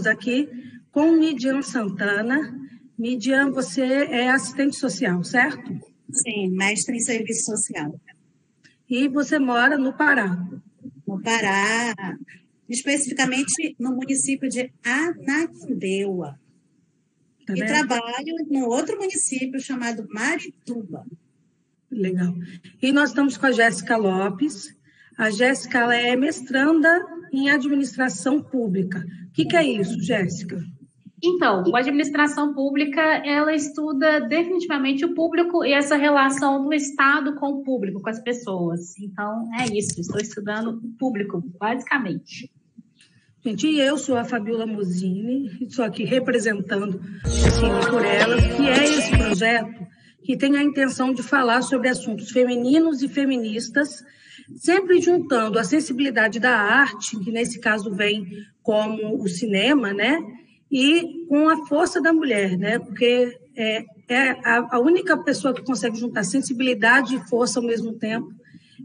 estamos aqui com Midian Santana. Midian, você é assistente social, certo? Sim, mestre em serviço social. E você mora no Pará? No Pará, especificamente no município de Ananindeua. Tá e trabalho no outro município chamado Marituba. Legal. E nós estamos com a Jéssica Lopes. A Jéssica é mestranda em administração pública. O que, que é isso, Jéssica? Então, a administração pública, ela estuda definitivamente o público e essa relação do Estado com o público, com as pessoas. Então, é isso, estou estudando o público, basicamente. Gente, e eu sou a Fabiola Mosini, estou aqui representando assim, por ela, que é esse projeto que tem a intenção de falar sobre assuntos femininos e feministas, sempre juntando a sensibilidade da arte, que nesse caso vem como o cinema, né? E com a força da mulher, né? Porque é, é a, a única pessoa que consegue juntar sensibilidade e força ao mesmo tempo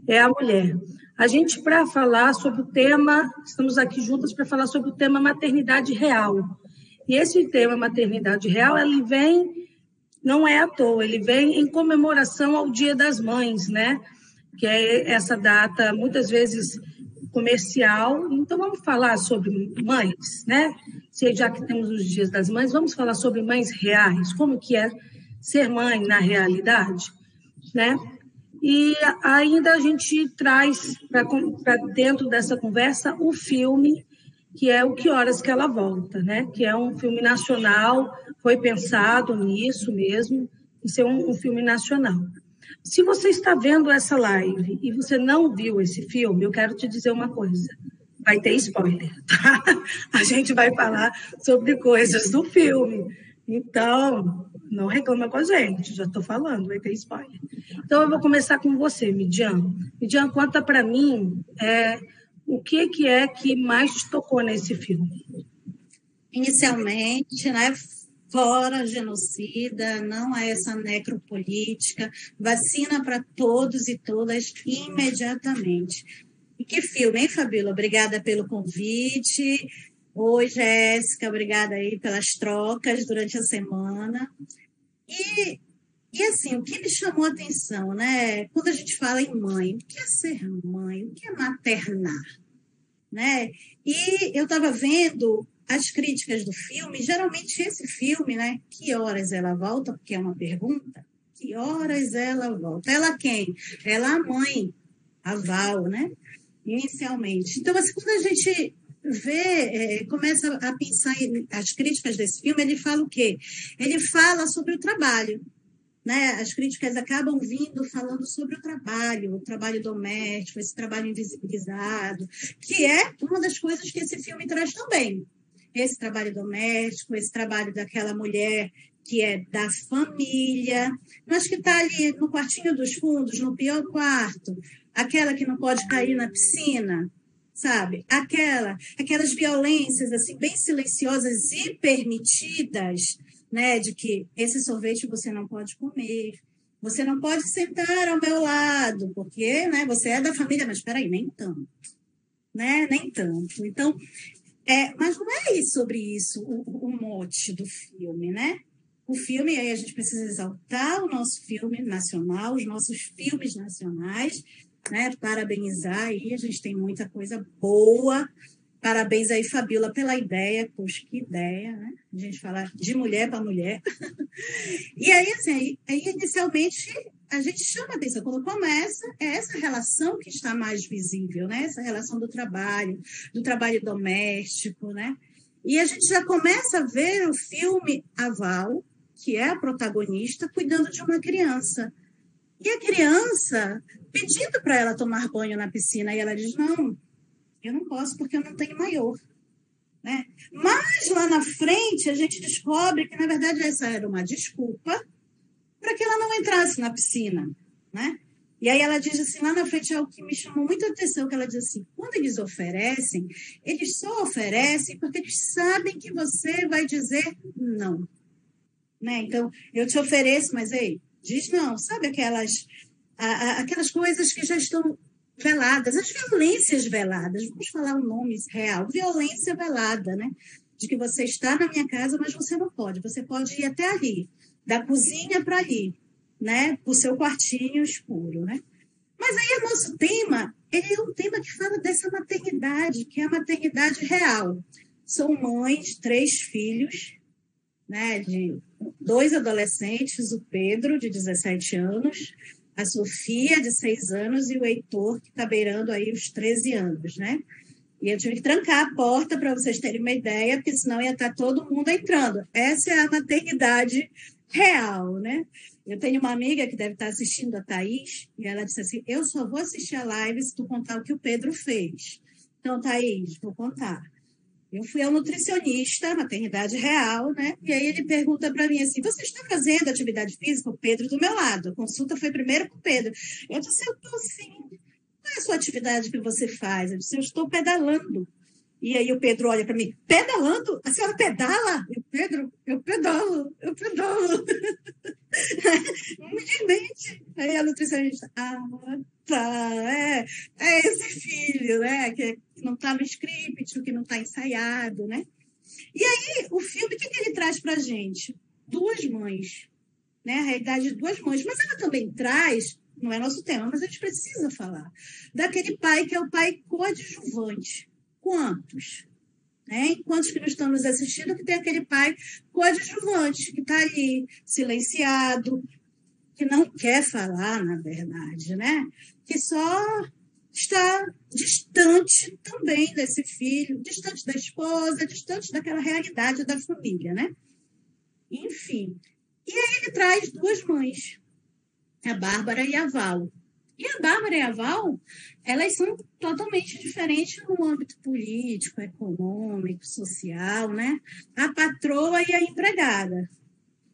é a mulher. A gente, para falar sobre o tema, estamos aqui juntas para falar sobre o tema maternidade real. E esse tema maternidade real, ele vem não é à toa, ele vem em comemoração ao Dia das Mães, né? Que é essa data, muitas vezes comercial. Então, vamos falar sobre mães, né? Se já que temos os Dias das Mães, vamos falar sobre mães reais, como que é ser mãe na realidade, né? E ainda a gente traz para dentro dessa conversa o filme que é o Que Horas Que Ela Volta, né? que é um filme nacional, foi pensado nisso mesmo, em ser um, um filme nacional. Se você está vendo essa live e você não viu esse filme, eu quero te dizer uma coisa. Vai ter spoiler, tá? A gente vai falar sobre coisas do filme. Então, não reclama com a gente, já estou falando, vai ter spoiler. Então, eu vou começar com você, Midian. Midian, conta para mim é, o que, que é que mais te tocou nesse filme? Inicialmente, né, fora genocida, não é essa necropolítica, vacina para todos e todas imediatamente. E que filme, hein, Fabíola? Obrigada pelo convite. Oi, Jéssica, obrigada aí pelas trocas durante a semana. E e assim, o que me chamou a atenção, né? Quando a gente fala em mãe, o que é ser mãe? O que é maternar? Né? E eu estava vendo as críticas do filme, geralmente esse filme, né? Que horas ela volta? Porque é uma pergunta. Que horas ela volta? Ela quem? Ela a mãe, a Val, né? Inicialmente. Então, assim, quando a gente vê, é, começa a pensar em, as críticas desse filme, ele fala o quê? Ele fala sobre o trabalho, né, as críticas acabam vindo falando sobre o trabalho, o trabalho doméstico, esse trabalho invisibilizado, que é uma das coisas que esse filme traz também. Esse trabalho doméstico, esse trabalho daquela mulher que é da família, mas que está ali no quartinho dos fundos, no pior quarto, aquela que não pode cair na piscina, sabe? Aquela, aquelas violências assim bem silenciosas e permitidas né, de que esse sorvete você não pode comer, você não pode sentar ao meu lado, porque né, você é da família, mas espera aí, nem tanto, né? Nem tanto. Então, é, mas não é sobre isso o, o mote do filme, né? O filme, aí a gente precisa exaltar o nosso filme nacional, os nossos filmes nacionais, né? Parabenizar aí, a gente tem muita coisa boa Parabéns aí, Fabiola, pela ideia. Poxa, que ideia, né? A gente falar de mulher para mulher. e aí, assim, aí, inicialmente, a gente chama atenção. Quando começa, é essa relação que está mais visível, né? Essa relação do trabalho, do trabalho doméstico, né? E a gente já começa a ver o filme Aval, que é a protagonista, cuidando de uma criança. E a criança pedindo para ela tomar banho na piscina, e ela diz: Não, eu não posso porque eu não tenho maior. Né? Mas lá na frente a gente descobre que, na verdade, essa era uma desculpa para que ela não entrasse na piscina. Né? E aí ela diz assim, lá na frente é o que me chamou muita atenção, que ela diz assim, quando eles oferecem, eles só oferecem porque eles sabem que você vai dizer não. Né? Então, eu te ofereço, mas ei, diz não. Sabe aquelas, a, a, aquelas coisas que já estão veladas, as violências veladas, vamos falar o nome real, violência velada, né? de que você está na minha casa, mas você não pode. Você pode ir até ali, da cozinha para ali, né? O seu quartinho escuro, né? Mas aí o nosso tema, é um tema que fala dessa maternidade, que é a maternidade real. São mães, três filhos, né, de dois adolescentes, o Pedro, de 17 anos, a Sofia, de 6 anos, e o Heitor, que está beirando aí os 13 anos, né? E eu tive que trancar a porta para vocês terem uma ideia, porque senão ia estar tá todo mundo entrando. Essa é a maternidade real, né? Eu tenho uma amiga que deve estar assistindo a Thaís, e ela disse assim: Eu só vou assistir a live se tu contar o que o Pedro fez. Então, Thaís, vou contar. Eu fui ao nutricionista, maternidade real, né? E aí ele pergunta para mim assim: Você está fazendo atividade física? O Pedro do meu lado. A consulta foi primeiro com o Pedro. Eu disse: Eu estou sim. Qual é a sua atividade que você faz? Eu disse: Eu estou pedalando. E aí o Pedro olha para mim: Pedalando? A senhora pedala? Eu, Pedro, eu pedalo, eu pedalo. Não me desmente. Aí a nutricionista: Ah, tá, é, é esse filho, né? Que não está no script, o que não está ensaiado, né? E aí, o filme, o que, que ele traz para a gente? Duas mães, né? A realidade de duas mães. Mas ela também traz, não é nosso tema, mas a gente precisa falar, daquele pai que é o pai coadjuvante. Quantos? Né? Quantos que estão nos assistindo que tem aquele pai coadjuvante, que está ali, silenciado, que não quer falar, na verdade, né? Que só está distante também desse filho, distante da esposa, distante daquela realidade da família, né? Enfim. E aí ele traz duas mães, a Bárbara e a Val. E a Bárbara e a Val, elas são totalmente diferentes no âmbito político, econômico, social, né? A patroa e a empregada.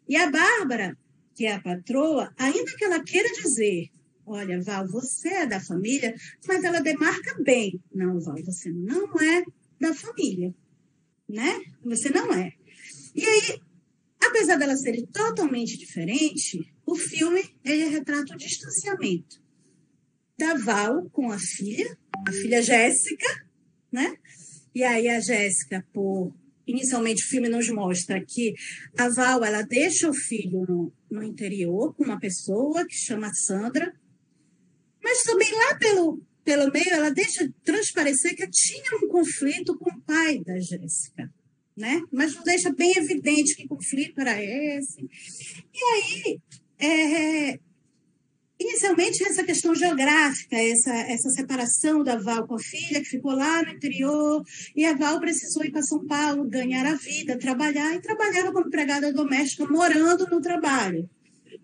E a Bárbara, que é a patroa, ainda que ela queira dizer Olha, Val, você é da família, mas ela demarca bem. Não, Val, você não é da família, né? Você não é. E aí, apesar dela ser totalmente diferente, o filme ele retrata o distanciamento da Val com a filha, a filha Jéssica, né? E aí a Jéssica, por inicialmente o filme nos mostra que a Val ela deixa o filho no, no interior com uma pessoa que chama Sandra mas também lá pelo, pelo meio, ela deixa transparecer que tinha um conflito com o pai da Jéssica. Né? Mas não deixa bem evidente que conflito era esse. E aí, é, inicialmente, essa questão geográfica, essa, essa separação da Val com a filha, que ficou lá no interior, e a Val precisou ir para São Paulo, ganhar a vida, trabalhar, e trabalhava como empregada doméstica, morando no trabalho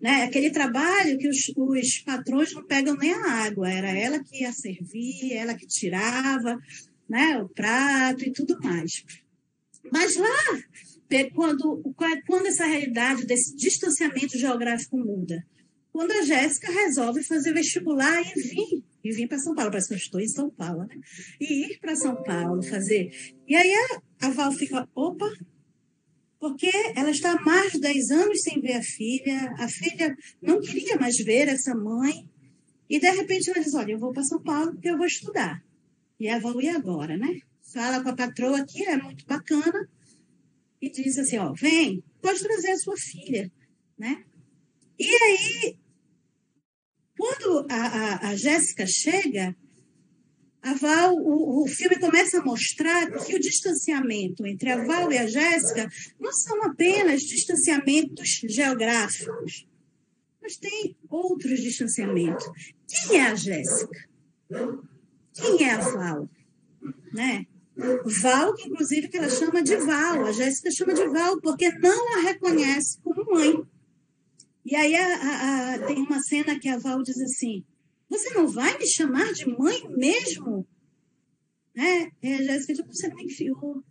né? Aquele trabalho que os, os patrões não pegam nem a água, era ela que ia servir, ela que tirava, né? O prato e tudo mais. Mas lá, quando, quando essa realidade desse distanciamento geográfico muda, quando a Jéssica resolve fazer vestibular e vir, e vir para São Paulo, parece que eu estou em São Paulo, né? E ir para São Paulo fazer. E aí a, a Val fica, opa, porque ela está há mais de 10 anos sem ver a filha, a filha não queria mais ver essa mãe, e de repente ela diz: Olha, eu vou para São Paulo porque eu vou estudar. E ela vai ir agora, né? Fala com a patroa que é muito bacana, e diz assim: Ó, vem, pode trazer a sua filha, né? E aí, quando a, a, a Jéssica chega, a Val, o, o, filme começa a mostrar que o distanciamento entre a Val e a Jéssica não são apenas distanciamentos geográficos, mas tem outros distanciamentos. Quem é a Jéssica? Quem é a Val? Né? Val, que inclusive que ela chama de Val, a Jéssica chama de Val, porque não a reconhece como mãe. E aí a, a, a, tem uma cena que a Val diz assim: você não vai me chamar de mãe mesmo? É, é Jéssica, você não me criou.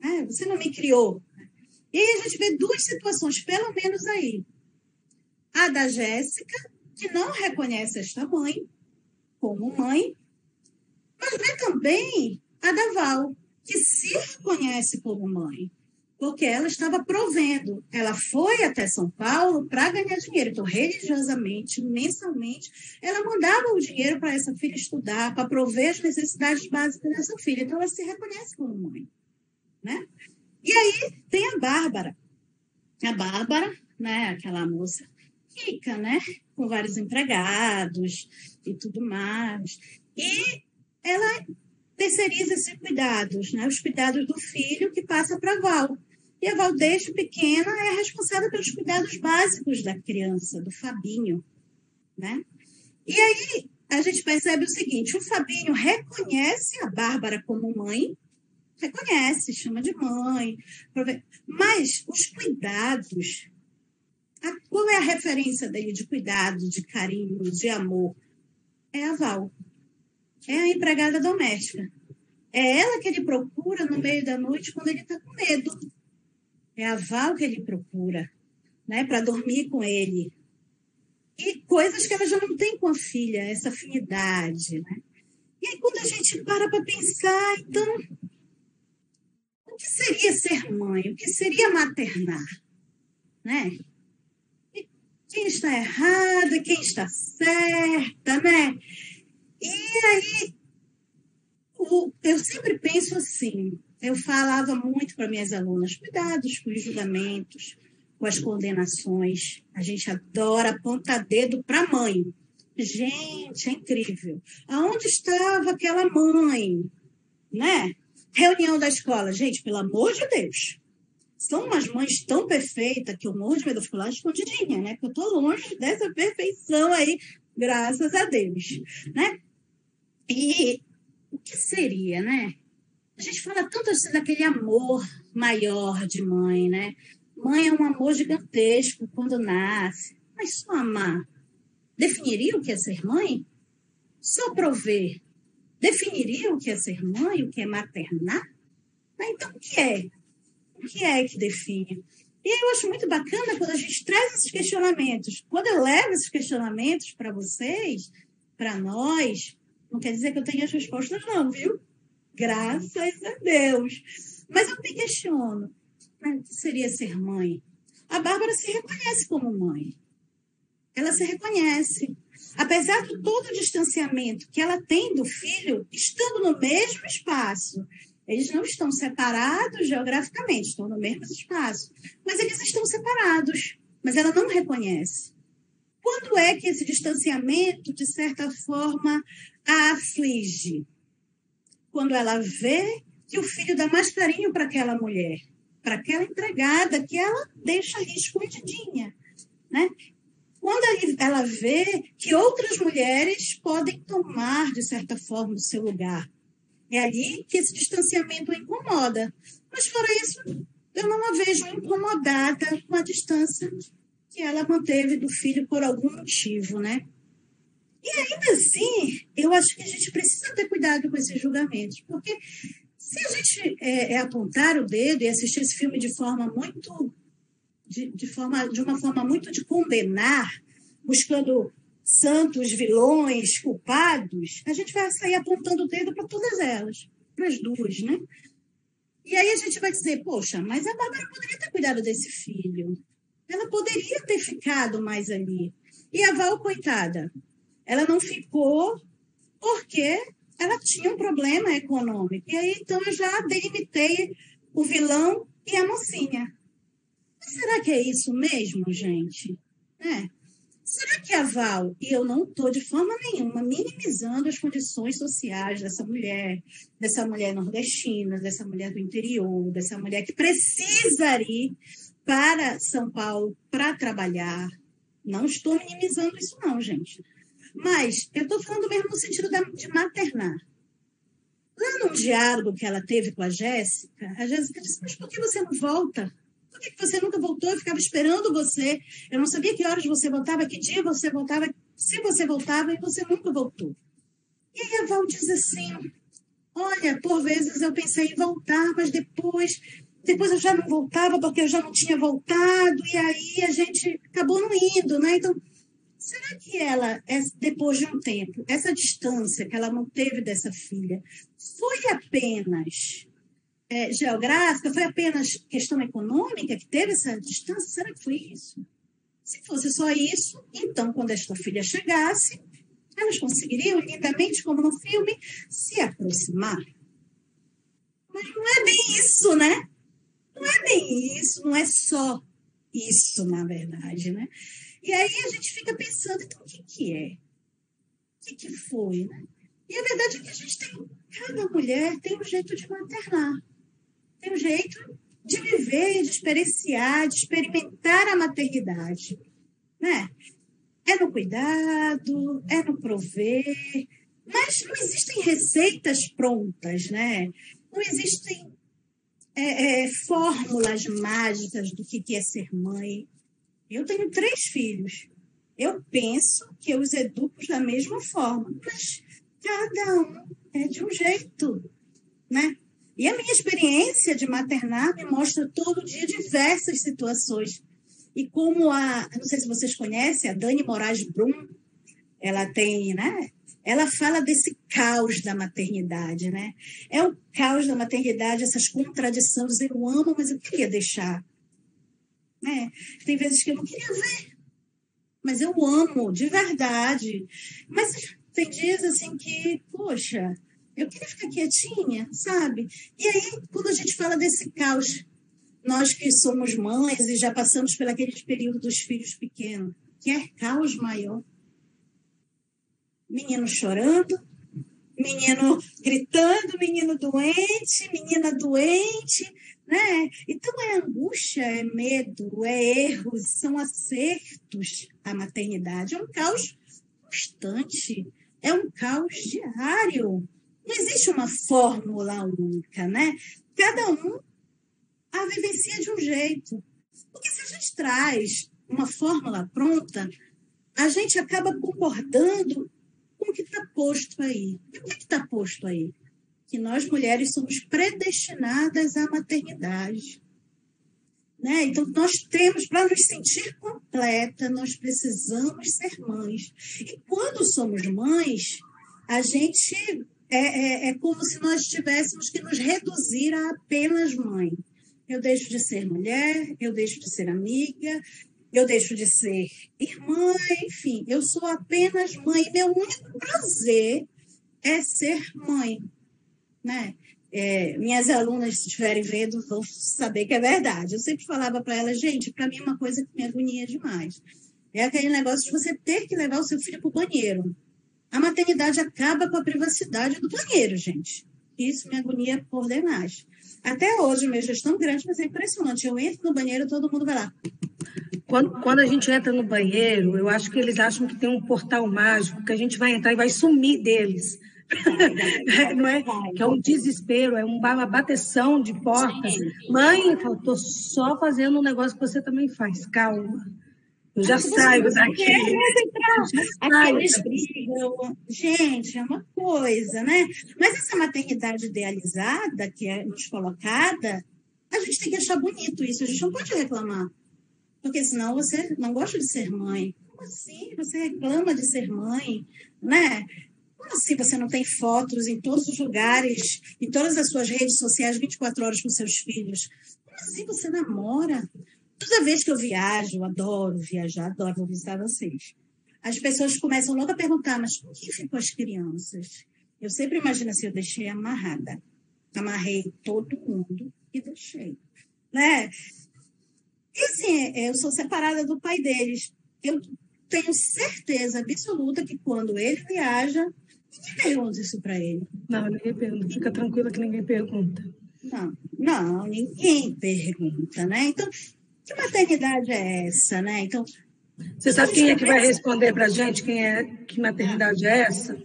É, você não me criou. E aí a gente vê duas situações, pelo menos aí. A da Jéssica, que não reconhece esta mãe como mãe, mas vê também a da Val, que se reconhece como mãe porque ela estava provendo. Ela foi até São Paulo para ganhar dinheiro. Então, religiosamente, mensalmente, ela mandava o dinheiro para essa filha estudar, para prover as necessidades básicas dessa filha. Então, ela se reconhece como mãe. né? E aí tem a Bárbara. A Bárbara, né, aquela moça rica, né, com vários empregados e tudo mais. E ela terceiriza esses cuidados, né, os cuidados do filho que passa para Val. E a Val, desde pequena, é responsável pelos cuidados básicos da criança, do Fabinho, né? E aí a gente percebe o seguinte: o Fabinho reconhece a Bárbara como mãe, reconhece, chama de mãe, mas os cuidados, a, qual é a referência dele de cuidado, de carinho, de amor? É a Val, é a empregada doméstica. É ela que ele procura no meio da noite quando ele está com medo. É a Val que ele procura, né, para dormir com ele, e coisas que ela já não tem com a filha, essa afinidade, né? E aí, quando a gente para para pensar, então, o que seria ser mãe? O que seria maternar? Né? E quem está errada, quem está certa, né? E aí, o, eu sempre penso assim, eu falava muito para minhas alunas, cuidados com os julgamentos, com as condenações. A gente adora apontar dedo para a mãe. Gente, é incrível. Aonde estava aquela mãe? Né? Reunião da escola. Gente, pelo amor de Deus. São umas mães tão perfeitas que eu morro de medo de ficar escondidinha, né? Porque eu estou longe dessa perfeição aí, graças a Deus, né? E o que seria, né? A gente fala tanto assim daquele amor maior de mãe, né? Mãe é um amor gigantesco quando nasce. Mas só amar definiria o que é ser mãe? Só prover definiria o que é ser mãe, o que é maternar? Então, o que é? O que é que define? E eu acho muito bacana quando a gente traz esses questionamentos. Quando eu levo esses questionamentos para vocês, para nós, não quer dizer que eu tenha as respostas, não, viu? Graças a Deus. Mas eu me questiono o que seria ser mãe? A Bárbara se reconhece como mãe. Ela se reconhece. Apesar de todo o distanciamento que ela tem do filho, estando no mesmo espaço. Eles não estão separados geograficamente, estão no mesmo espaço. Mas eles estão separados. Mas ela não reconhece. Quando é que esse distanciamento, de certa forma, a aflige? Quando ela vê que o filho dá mais carinho para aquela mulher para aquela empregada que ela deixa ali escondidinha, né? Quando ela vê que outras mulheres podem tomar, de certa forma, o seu lugar. É ali que esse distanciamento incomoda. Mas, fora isso, eu não a vejo incomodada com a distância que ela manteve do filho por algum motivo, né? E ainda assim, eu acho que a gente precisa ter cuidado com esses julgamentos, porque se a gente é, é, apontar o dedo e assistir esse filme de forma muito de, de, forma, de uma forma muito de condenar, buscando santos, vilões, culpados, a gente vai sair apontando o dedo para todas elas, para as duas, né? E aí a gente vai dizer, poxa, mas a Bárbara poderia ter cuidado desse filho. Ela poderia ter ficado mais ali. E a Val, coitada, ela não ficou porque ela tinha um problema econômico. E aí, então, eu já delimitei o vilão e a mocinha. Mas será que é isso mesmo, gente? É. Será que a Val, e eu não estou de forma nenhuma minimizando as condições sociais dessa mulher, dessa mulher nordestina, dessa mulher do interior, dessa mulher que precisa ir para São Paulo para trabalhar. Não estou minimizando isso, não, gente. Mas eu estou falando mesmo no sentido de maternar. Lá no diálogo que ela teve com a Jéssica, a Jéssica disse: Mas por que você não volta? Por que você nunca voltou? Eu ficava esperando você. Eu não sabia que horas você voltava, que dia você voltava, se você voltava e você nunca voltou. E aí a Val diz assim: Olha, por vezes eu pensei em voltar, mas depois depois eu já não voltava porque eu já não tinha voltado, e aí a gente acabou não indo, né? Então, Será que ela, depois de um tempo, essa distância que ela manteve dessa filha, foi apenas é, geográfica? Foi apenas questão econômica que teve essa distância? Será que foi isso? Se fosse só isso, então, quando esta filha chegasse, elas conseguiriam, lindamente, como no filme, se aproximar. Mas não é bem isso, né? Não é bem isso, não é só isso, na verdade, né? E aí a gente fica pensando, então, o que, que é? O que, que foi, né? E a verdade é que a gente tem, cada mulher tem um jeito de maternar, tem um jeito de viver, de experienciar, de experimentar a maternidade, né? É no cuidado, é no prover, mas não existem receitas prontas, né? Não existem é, é, fórmulas mágicas do que, que é ser mãe. Eu tenho três filhos. Eu penso que eu os educo da mesma forma, mas cada um é de um jeito, né? E a minha experiência de maternar me mostra todo dia diversas situações. E como a, não sei se vocês conhecem, a Dani Moraes Brum, ela tem, né? Ela fala desse caos da maternidade, né? É o caos da maternidade, essas contradições. Eu amo, mas eu queria deixar. Né? Tem vezes que eu não queria ver, mas eu amo, de verdade. Mas tem dias assim que, poxa, eu queria ficar quietinha, sabe? E aí, quando a gente fala desse caos, nós que somos mães e já passamos por aquele período dos filhos pequenos, que é caos maior. Menino chorando, menino gritando, menino doente, menina doente, né? Então é angústia, é medo, é erros, são acertos a maternidade. É um caos constante, é um caos diário. Não existe uma fórmula única, né? Cada um a vivencia de um jeito. Porque se a gente traz uma fórmula pronta, a gente acaba concordando com o que está posto aí. E o que está posto aí? Que nós mulheres somos predestinadas à maternidade. Né? Então, nós temos, para nos sentir completa, nós precisamos ser mães. E quando somos mães, a gente é, é, é como se nós tivéssemos que nos reduzir a apenas mãe. Eu deixo de ser mulher, eu deixo de ser amiga, eu deixo de ser irmã, enfim, eu sou apenas mãe. Meu único prazer é ser mãe, né? É, minhas alunas, se estiverem vendo, vão saber que é verdade. Eu sempre falava para elas, gente, para mim é uma coisa que me agonia demais. É aquele negócio de você ter que levar o seu filho para o banheiro. A maternidade acaba com a privacidade do banheiro, gente. Isso me agonia por demais. Até hoje, meu é tão grande, mas é impressionante. Eu entro no banheiro, todo mundo vai lá. Quando, quando a gente entra no banheiro, eu acho que eles acham que tem um portal mágico, que a gente vai entrar e vai sumir deles. Não é? Que é um desespero, é uma bateção de portas. Mãe, eu estou só fazendo um negócio que você também faz. Calma. Eu já saio daqui. Aqueles brigam. Gente, é uma coisa, né? Mas essa maternidade idealizada que é nos colocada, a gente tem que achar bonito isso. A gente não pode reclamar. Porque senão você não gosta de ser mãe. Como assim? Você reclama de ser mãe, né? Como assim você não tem fotos em todos os lugares, em todas as suas redes sociais, 24 horas com seus filhos? Como assim você namora? Toda vez que eu viajo, adoro viajar, adoro visitar vocês. As pessoas começam logo a perguntar, mas por que ficou as crianças? Eu sempre imagino assim, eu deixei amarrada. Amarrei todo mundo e deixei. Né? E assim, eu sou separada do pai deles. Eu tenho certeza absoluta que quando ele viaja, ninguém pergunta isso para ele. Não, ninguém pergunta. Fica tranquila que ninguém pergunta. Não, não, ninguém pergunta, né? Então, que maternidade é essa, né? Então, você sabe quem é que vai responder para gente? Quem é que maternidade é essa?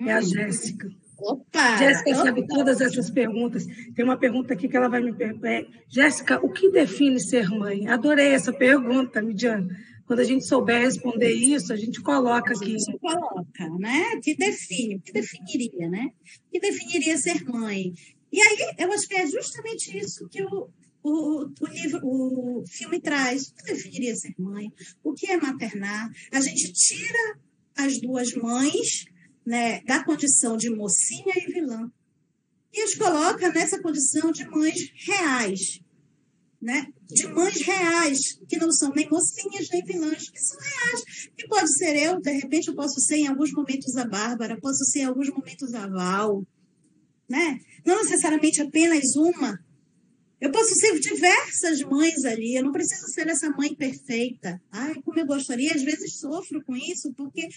É a hum. Jéssica. Opa! Jéssica sabe todas essas perguntas. Tem uma pergunta aqui que ela vai me perguntar. É, Jéssica, o que define ser mãe? Adorei essa pergunta, Midiana. Quando a gente souber responder isso, a gente coloca aqui. A gente coloca, né? Que define? Que definiria, né? Que definiria ser mãe? E aí, eu acho que é justamente isso que o, o, o, livro, o filme traz. O que definiria ser mãe? O que é maternar? A gente tira as duas mães né, da condição de mocinha e vilã e as coloca nessa condição de mães reais, né? De mães reais, que não são nem mocinhas nem vilãs, que são reais. Que pode ser eu, de repente eu posso ser em alguns momentos a Bárbara, posso ser em alguns momentos a Val, né? Não necessariamente apenas uma. Eu posso ser diversas mães ali, eu não preciso ser essa mãe perfeita. Ai, como eu gostaria, às vezes sofro com isso, porque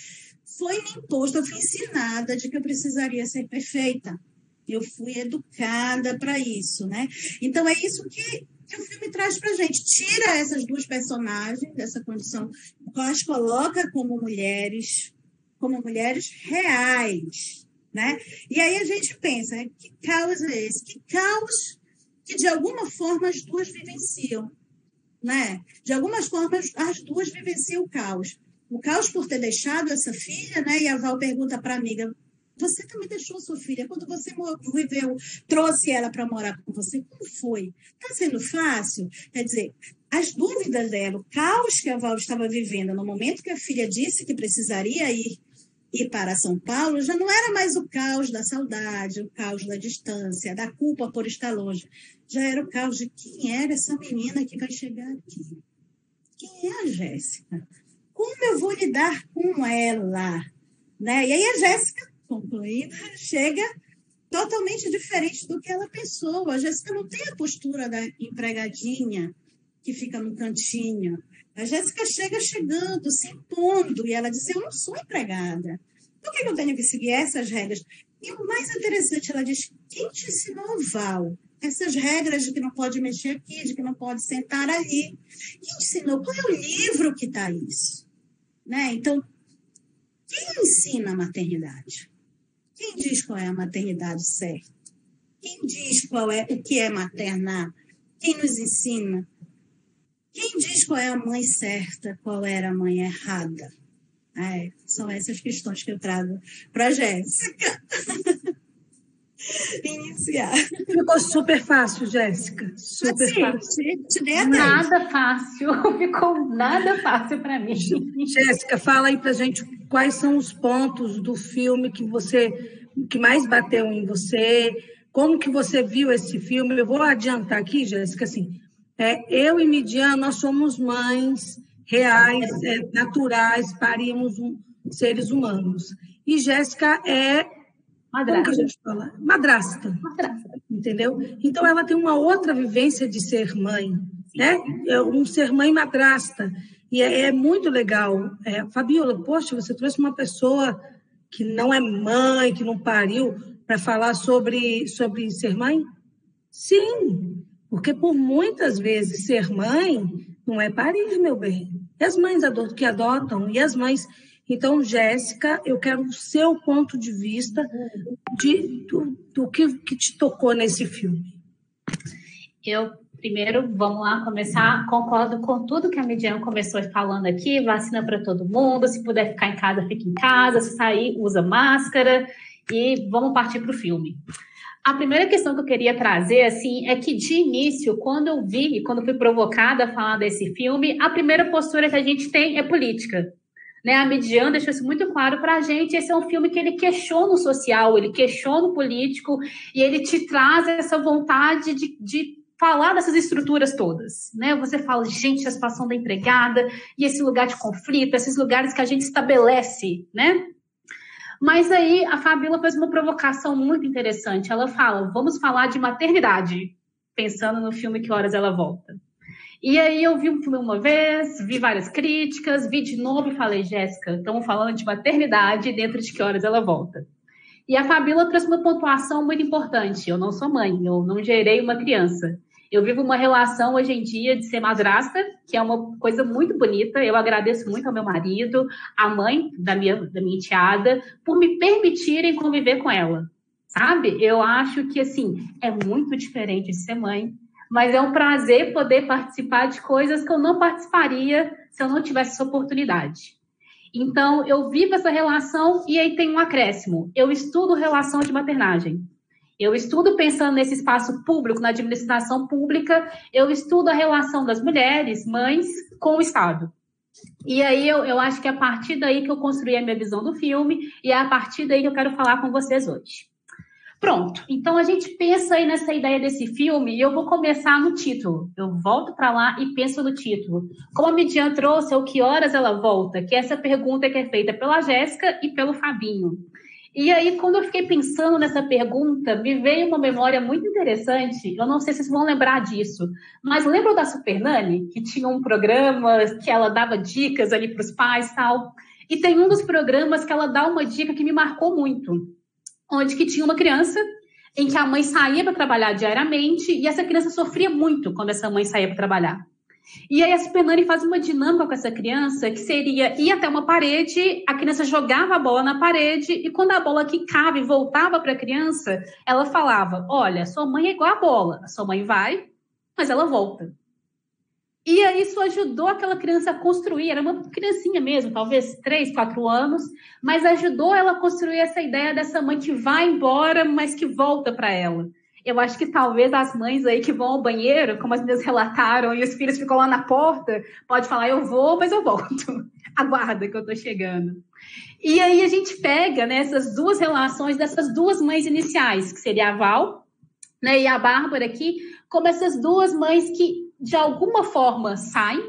foi me imposto, eu fui ensinada de que eu precisaria ser perfeita. Eu fui educada para isso, né? Então é isso que, que o filme traz para gente. Tira essas duas personagens dessa condição, as coloca como mulheres, como mulheres reais, né? E aí a gente pensa, né, que caos é esse? Que caos que de alguma forma as duas vivenciam, né? De algumas formas as duas vivenciam o caos. O caos por ter deixado essa filha, né? E a Val pergunta para a amiga: você também deixou sua filha quando você viveu, trouxe ela para morar com você? Como foi? Está sendo fácil? Quer dizer, as dúvidas dela, o caos que a Val estava vivendo no momento que a filha disse que precisaria ir para São Paulo já não era mais o caos da saudade, o caos da distância, da culpa por estar longe. Já era o caos de quem era essa menina que vai chegar aqui. Quem é a Jéssica? Como eu vou lidar com ela? Né? E aí a Jéssica, concluindo, chega totalmente diferente do que ela pensou. A Jéssica não tem a postura da empregadinha que fica no cantinho. A Jéssica chega chegando, se impondo, e ela diz: Eu não sou empregada. Por que eu tenho que seguir essas regras? E o mais interessante, ela diz: Quem te ensinou, Val? Essas regras de que não pode mexer aqui, de que não pode sentar ali. Quem ensinou? Qual é o livro que está isso? Né? Então, quem ensina a maternidade? Quem diz qual é a maternidade certa? Quem diz qual é o que é maternar? Quem nos ensina? Quem diz qual é a mãe certa, qual era a mãe errada? É, são essas questões que eu trago para a Jéssica. Iniciar. Ficou super fácil, Jéssica. Super assim, fácil. Te, nada fácil. Ficou nada fácil para mim. Jéssica, fala aí para gente quais são os pontos do filme que você que mais bateu em você, como que você viu esse filme. Eu vou adiantar aqui, Jéssica, assim, é, eu e Midian, nós somos mães reais, é, naturais, parimos um, seres humanos. E Jéssica é. Madrasta. Como que a gente fala? Madrasta. Madrasta. Entendeu? Então, ela tem uma outra vivência de ser mãe, né? É um ser mãe madrasta. E é, é muito legal. É, Fabiola, poxa, você trouxe uma pessoa que não é mãe, que não pariu, para falar sobre, sobre ser mãe? Sim, porque por muitas vezes ser mãe não é parir, meu bem. E as mães que adotam, e as mães. Então, Jéssica, eu quero o seu ponto de vista de, do, do que, que te tocou nesse filme. Eu primeiro, vamos lá começar. Concordo com tudo que a Midian começou falando aqui: vacina para todo mundo. Se puder ficar em casa, fique em casa. Se sair, usa máscara. E vamos partir para o filme. A primeira questão que eu queria trazer, assim, é que de início, quando eu vi, quando fui provocada a falar desse filme, a primeira postura que a gente tem é política. Né? A Median deixou isso muito claro para a gente. Esse é um filme que ele questiona o social, ele questiona o político e ele te traz essa vontade de, de falar dessas estruturas todas, né? Você fala, gente, a situação da empregada e esse lugar de conflito, esses lugares que a gente estabelece, né? Mas aí a Fabíola fez uma provocação muito interessante. Ela fala: vamos falar de maternidade, pensando no filme Que Horas Ela Volta. E aí eu vi o filme uma vez, vi várias críticas, vi de novo e falei, Jéssica, estamos falando de maternidade dentro de que horas ela volta. E a Fabíola trouxe uma pontuação muito importante. Eu não sou mãe, eu não gerei uma criança. Eu vivo uma relação hoje em dia de ser madrasta, que é uma coisa muito bonita. Eu agradeço muito ao meu marido, à mãe da minha, da minha enteada, por me permitirem conviver com ela. Sabe? Eu acho que, assim, é muito diferente de ser mãe, mas é um prazer poder participar de coisas que eu não participaria se eu não tivesse essa oportunidade. Então, eu vivo essa relação e aí tem um acréscimo. Eu estudo relação de maternagem. Eu estudo pensando nesse espaço público, na administração pública, eu estudo a relação das mulheres, mães, com o Estado. E aí eu, eu acho que é a partir daí que eu construí a minha visão do filme, e é a partir daí que eu quero falar com vocês hoje. Pronto, então a gente pensa aí nessa ideia desse filme, e eu vou começar no título. Eu volto para lá e penso no título. Como a Midian trouxe, é o que horas ela volta? Que é essa pergunta que é feita pela Jéssica e pelo Fabinho. E aí, quando eu fiquei pensando nessa pergunta, me veio uma memória muito interessante. Eu não sei se vocês vão lembrar disso, mas lembram da Super Nani, que tinha um programa que ela dava dicas ali para os pais tal? E tem um dos programas que ela dá uma dica que me marcou muito, onde que tinha uma criança em que a mãe saía para trabalhar diariamente e essa criança sofria muito quando essa mãe saía para trabalhar. E aí a Supernani faz uma dinâmica com essa criança que seria ir até uma parede, a criança jogava a bola na parede e quando a bola quicava e voltava para a criança, ela falava: "Olha, sua mãe é igual a bola, a sua mãe vai, mas ela volta". E isso ajudou aquela criança a construir, era uma criancinha mesmo, talvez três, quatro anos, mas ajudou ela a construir essa ideia dessa mãe que vai embora, mas que volta para ela. Eu acho que talvez as mães aí que vão ao banheiro, como as meninas relataram, e os filhos ficam lá na porta, pode falar, eu vou, mas eu volto. Aguarda que eu tô chegando. E aí a gente pega né, essas duas relações dessas duas mães iniciais, que seria a Val né, e a Bárbara aqui, como essas duas mães que de alguma forma sai,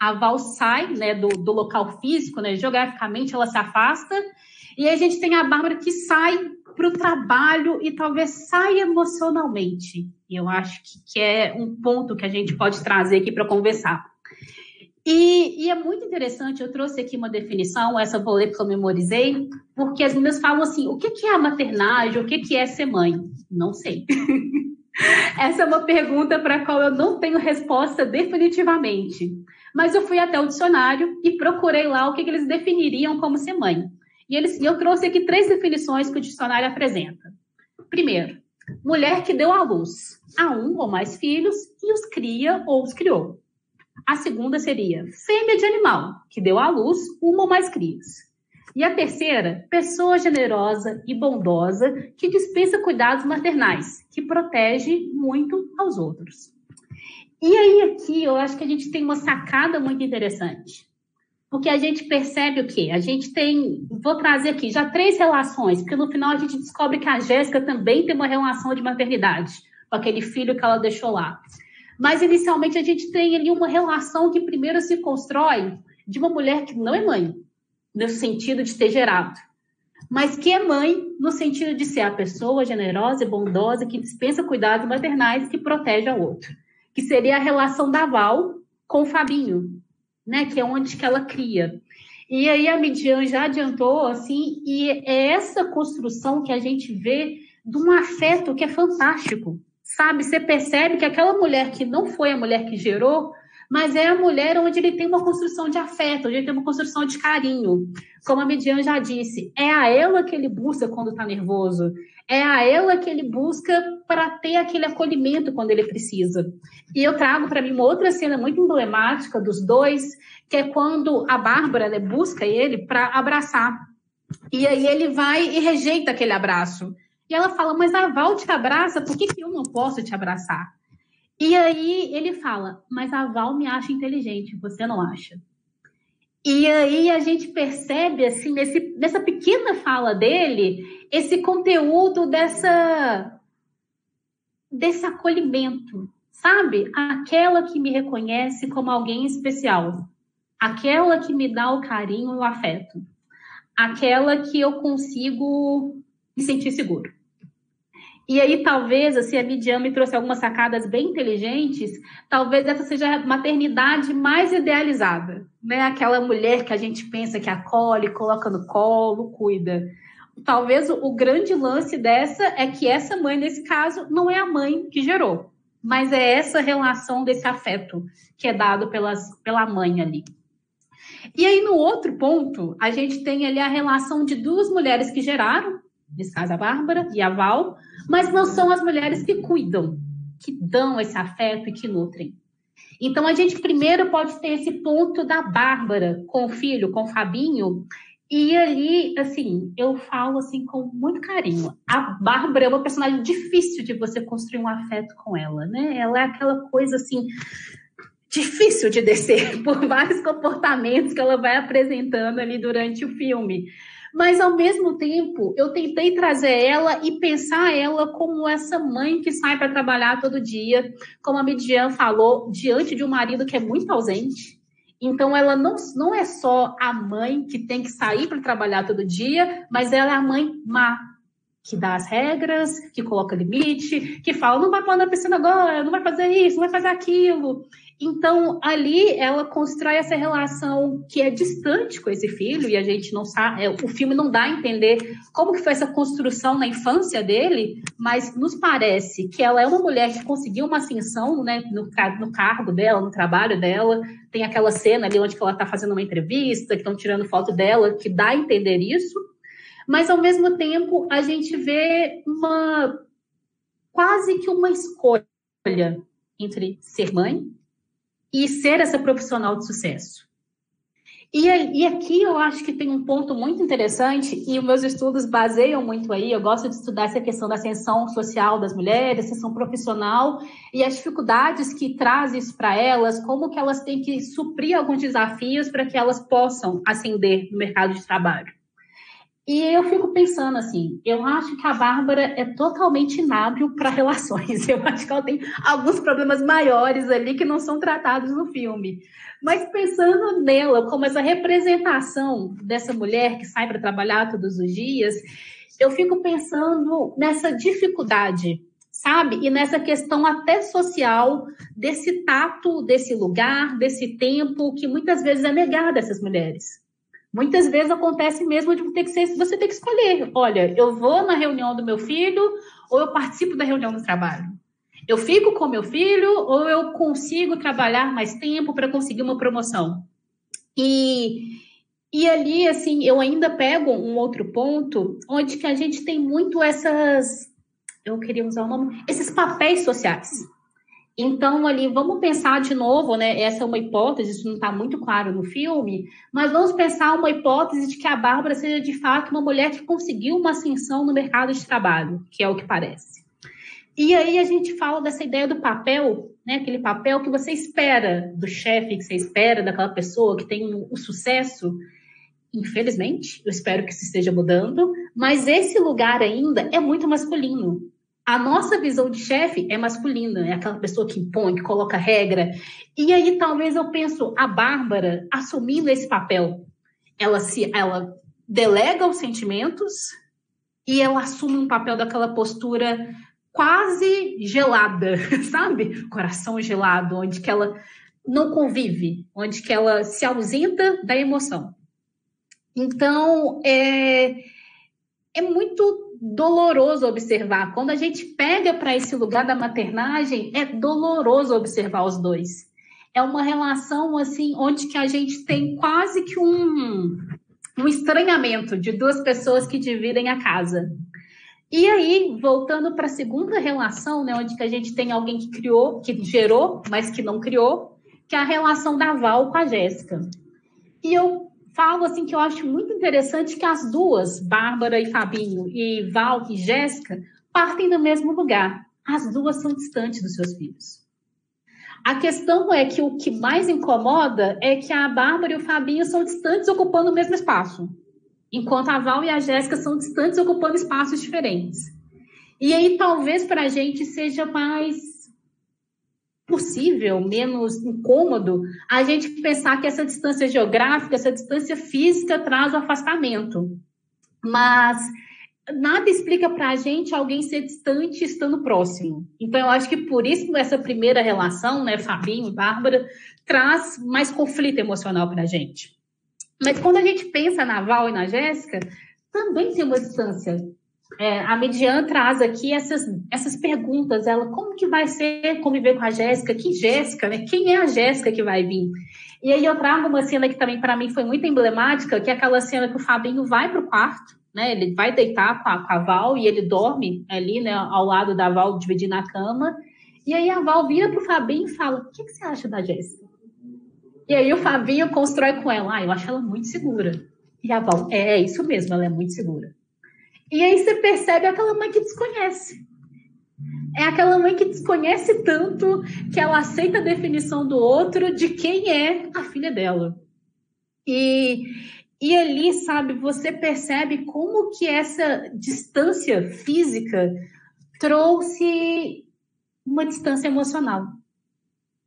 a Val sai né, do, do local físico, né, geograficamente ela se afasta, e a gente tem a Bárbara que sai para o trabalho e talvez saia emocionalmente. Eu acho que, que é um ponto que a gente pode trazer aqui para conversar. E, e, é muito interessante, eu trouxe aqui uma definição, essa eu vou ler porque eu memorizei, porque as meninas falam assim, o que, que é a maternagem, o que, que é ser mãe? Não sei. Essa é uma pergunta para a qual eu não tenho resposta definitivamente. Mas eu fui até o dicionário e procurei lá o que, que eles definiriam como ser mãe. E eles, eu trouxe aqui três definições que o dicionário apresenta. Primeiro, mulher que deu à luz a um ou mais filhos e os cria ou os criou. A segunda seria fêmea de animal, que deu à luz uma ou mais crias. E a terceira, pessoa generosa e bondosa que dispensa cuidados maternais, que protege muito aos outros. E aí aqui eu acho que a gente tem uma sacada muito interessante. Porque a gente percebe o quê? A gente tem, vou trazer aqui já três relações, porque no final a gente descobre que a Jéssica também tem uma relação de maternidade com aquele filho que ela deixou lá. Mas inicialmente a gente tem ali uma relação que primeiro se constrói de uma mulher que não é mãe, no sentido de ter gerado, mas que é mãe no sentido de ser a pessoa generosa e bondosa que dispensa cuidados maternais que protege ao outro, que seria a relação da Val com o Fabinho, né, que é onde que ela cria. E aí a Midian já adiantou, assim, e é essa construção que a gente vê de um afeto que é fantástico, sabe? Você percebe que aquela mulher que não foi a mulher que gerou, mas é a mulher onde ele tem uma construção de afeto, onde ele tem uma construção de carinho. Como a Median já disse, é a ela que ele busca quando está nervoso, é a ela que ele busca para ter aquele acolhimento quando ele precisa. E eu trago para mim uma outra cena muito emblemática dos dois, que é quando a Bárbara né, busca ele para abraçar. E aí ele vai e rejeita aquele abraço. E ela fala, mas a Val te abraça, por que, que eu não posso te abraçar? E aí ele fala, mas a Val me acha inteligente, você não acha? E aí a gente percebe, assim, nesse, nessa pequena fala dele, esse conteúdo dessa desse acolhimento, sabe? Aquela que me reconhece como alguém especial, aquela que me dá o carinho e o afeto, aquela que eu consigo me sentir seguro. E aí, talvez, assim, a Midian me trouxe algumas sacadas bem inteligentes, talvez essa seja a maternidade mais idealizada, né? Aquela mulher que a gente pensa que acolhe, coloca no colo, cuida. Talvez o, o grande lance dessa é que essa mãe, nesse caso, não é a mãe que gerou, mas é essa relação desse afeto que é dado pelas, pela mãe ali. E aí, no outro ponto, a gente tem ali a relação de duas mulheres que geraram, a Bárbara e a Val, mas não são as mulheres que cuidam, que dão esse afeto e que nutrem. Então a gente primeiro pode ter esse ponto da Bárbara com o filho, com o Fabinho, e ali, assim, eu falo assim com muito carinho. A Bárbara é uma personagem difícil de você construir um afeto com ela, né? Ela é aquela coisa assim difícil de descer por vários comportamentos que ela vai apresentando ali durante o filme mas ao mesmo tempo eu tentei trazer ela e pensar ela como essa mãe que sai para trabalhar todo dia, como a Midian falou, diante de um marido que é muito ausente Então, ela não, não é só a mãe que tem que sair para trabalhar todo dia, mas ela é a mãe má, que dá as regras, que coloca limite, que fala, não vai pular na piscina agora, não vai fazer isso, não vai fazer aquilo. Então, ali ela constrói essa relação que é distante com esse filho, e a gente não sabe, é, o filme não dá a entender como que foi essa construção na infância dele, mas nos parece que ela é uma mulher que conseguiu uma ascensão né, no, no cargo dela, no trabalho dela. Tem aquela cena ali onde ela está fazendo uma entrevista, que estão tirando foto dela, que dá a entender isso. Mas, ao mesmo tempo, a gente vê uma quase que uma escolha entre ser mãe e ser essa profissional de sucesso. E, e, aqui eu acho que tem um ponto muito interessante, e meus estudos baseiam muito aí. Eu gosto de estudar essa questão da ascensão social das mulheres, ascensão profissional, e as dificuldades que traz isso para elas, como que elas têm que suprir alguns desafios para que elas possam ascender no mercado de trabalho. E eu fico pensando assim, eu acho que a Bárbara é totalmente inábil para relações. Eu acho que ela tem alguns problemas maiores ali que não são tratados no filme. Mas pensando nela como essa representação dessa mulher que sai para trabalhar todos os dias, eu fico pensando nessa dificuldade, sabe? E nessa questão até social desse tato, desse lugar, desse tempo que muitas vezes é negado a essas mulheres. Muitas vezes acontece mesmo de ter que ser, você ter que escolher. Olha, eu vou na reunião do meu filho ou eu participo da reunião do trabalho. Eu fico com meu filho ou eu consigo trabalhar mais tempo para conseguir uma promoção. E, e ali, assim, eu ainda pego um outro ponto onde que a gente tem muito essas, eu queria usar o nome, esses papéis sociais. Então, ali, vamos pensar de novo, né? Essa é uma hipótese, isso não está muito claro no filme, mas vamos pensar uma hipótese de que a Bárbara seja de fato uma mulher que conseguiu uma ascensão no mercado de trabalho, que é o que parece. E aí a gente fala dessa ideia do papel, né? Aquele papel que você espera do chefe, que você espera daquela pessoa que tem o um, um sucesso. Infelizmente, eu espero que isso esteja mudando, mas esse lugar ainda é muito masculino. A nossa visão de chefe é masculina, é aquela pessoa que impõe, que coloca regra. E aí talvez eu penso a Bárbara assumindo esse papel. Ela se ela delega os sentimentos e ela assume um papel daquela postura quase gelada, sabe? Coração gelado, onde que ela não convive, onde que ela se ausenta da emoção. Então, é, é muito doloroso observar. Quando a gente pega para esse lugar da maternagem, é doloroso observar os dois. É uma relação assim onde que a gente tem quase que um, um estranhamento de duas pessoas que dividem a casa. E aí, voltando para a segunda relação, né, onde que a gente tem alguém que criou, que gerou, mas que não criou, que é a relação da Val com a Jéssica. E eu falo assim que eu acho muito interessante que as duas, Bárbara e Fabinho, e Val e Jéssica, partem do mesmo lugar. As duas são distantes dos seus filhos. A questão é que o que mais incomoda é que a Bárbara e o Fabinho são distantes ocupando o mesmo espaço, enquanto a Val e a Jéssica são distantes ocupando espaços diferentes. E aí talvez para a gente seja mais possível, menos incômodo, a gente pensar que essa distância geográfica, essa distância física traz o afastamento. Mas nada explica para a gente alguém ser distante estando próximo. Então, eu acho que por isso essa primeira relação, né, Fabinho e Bárbara, traz mais conflito emocional para a gente. Mas quando a gente pensa na Val e na Jéssica, também tem uma distância é, a Median traz aqui essas, essas perguntas. Ela, como que vai ser conviver com a Jéssica? Que Jéssica, né? Quem é a Jéssica que vai vir? E aí eu trago uma cena que também para mim foi muito emblemática, que é aquela cena que o Fabinho vai para o quarto, né? Ele vai deitar com a, com a Val e ele dorme ali, né? Ao lado da Val, dividindo a cama. E aí a Val vira para o Fabinho e fala: O que, que você acha da Jéssica? E aí o Fabinho constrói com ela: Ah, eu acho ela muito segura. E a Val: É, é isso mesmo, ela é muito segura. E aí você percebe aquela mãe que desconhece. É aquela mãe que desconhece tanto que ela aceita a definição do outro de quem é a filha dela. E, e ali, sabe, você percebe como que essa distância física trouxe uma distância emocional.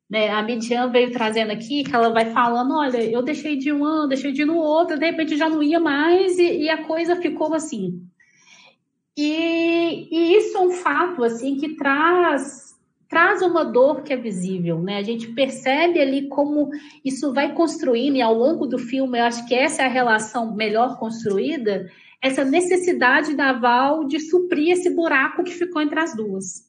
Né? A Midian veio trazendo aqui, que ela vai falando, olha, eu deixei de um ano, deixei de ir no outro, de repente já não ia mais, e, e a coisa ficou assim. E, e, isso é um fato, assim, que traz traz uma dor que é visível, né? A gente percebe ali como isso vai construindo, e ao longo do filme, eu acho que essa é a relação melhor construída, essa necessidade da Val de suprir esse buraco que ficou entre as duas.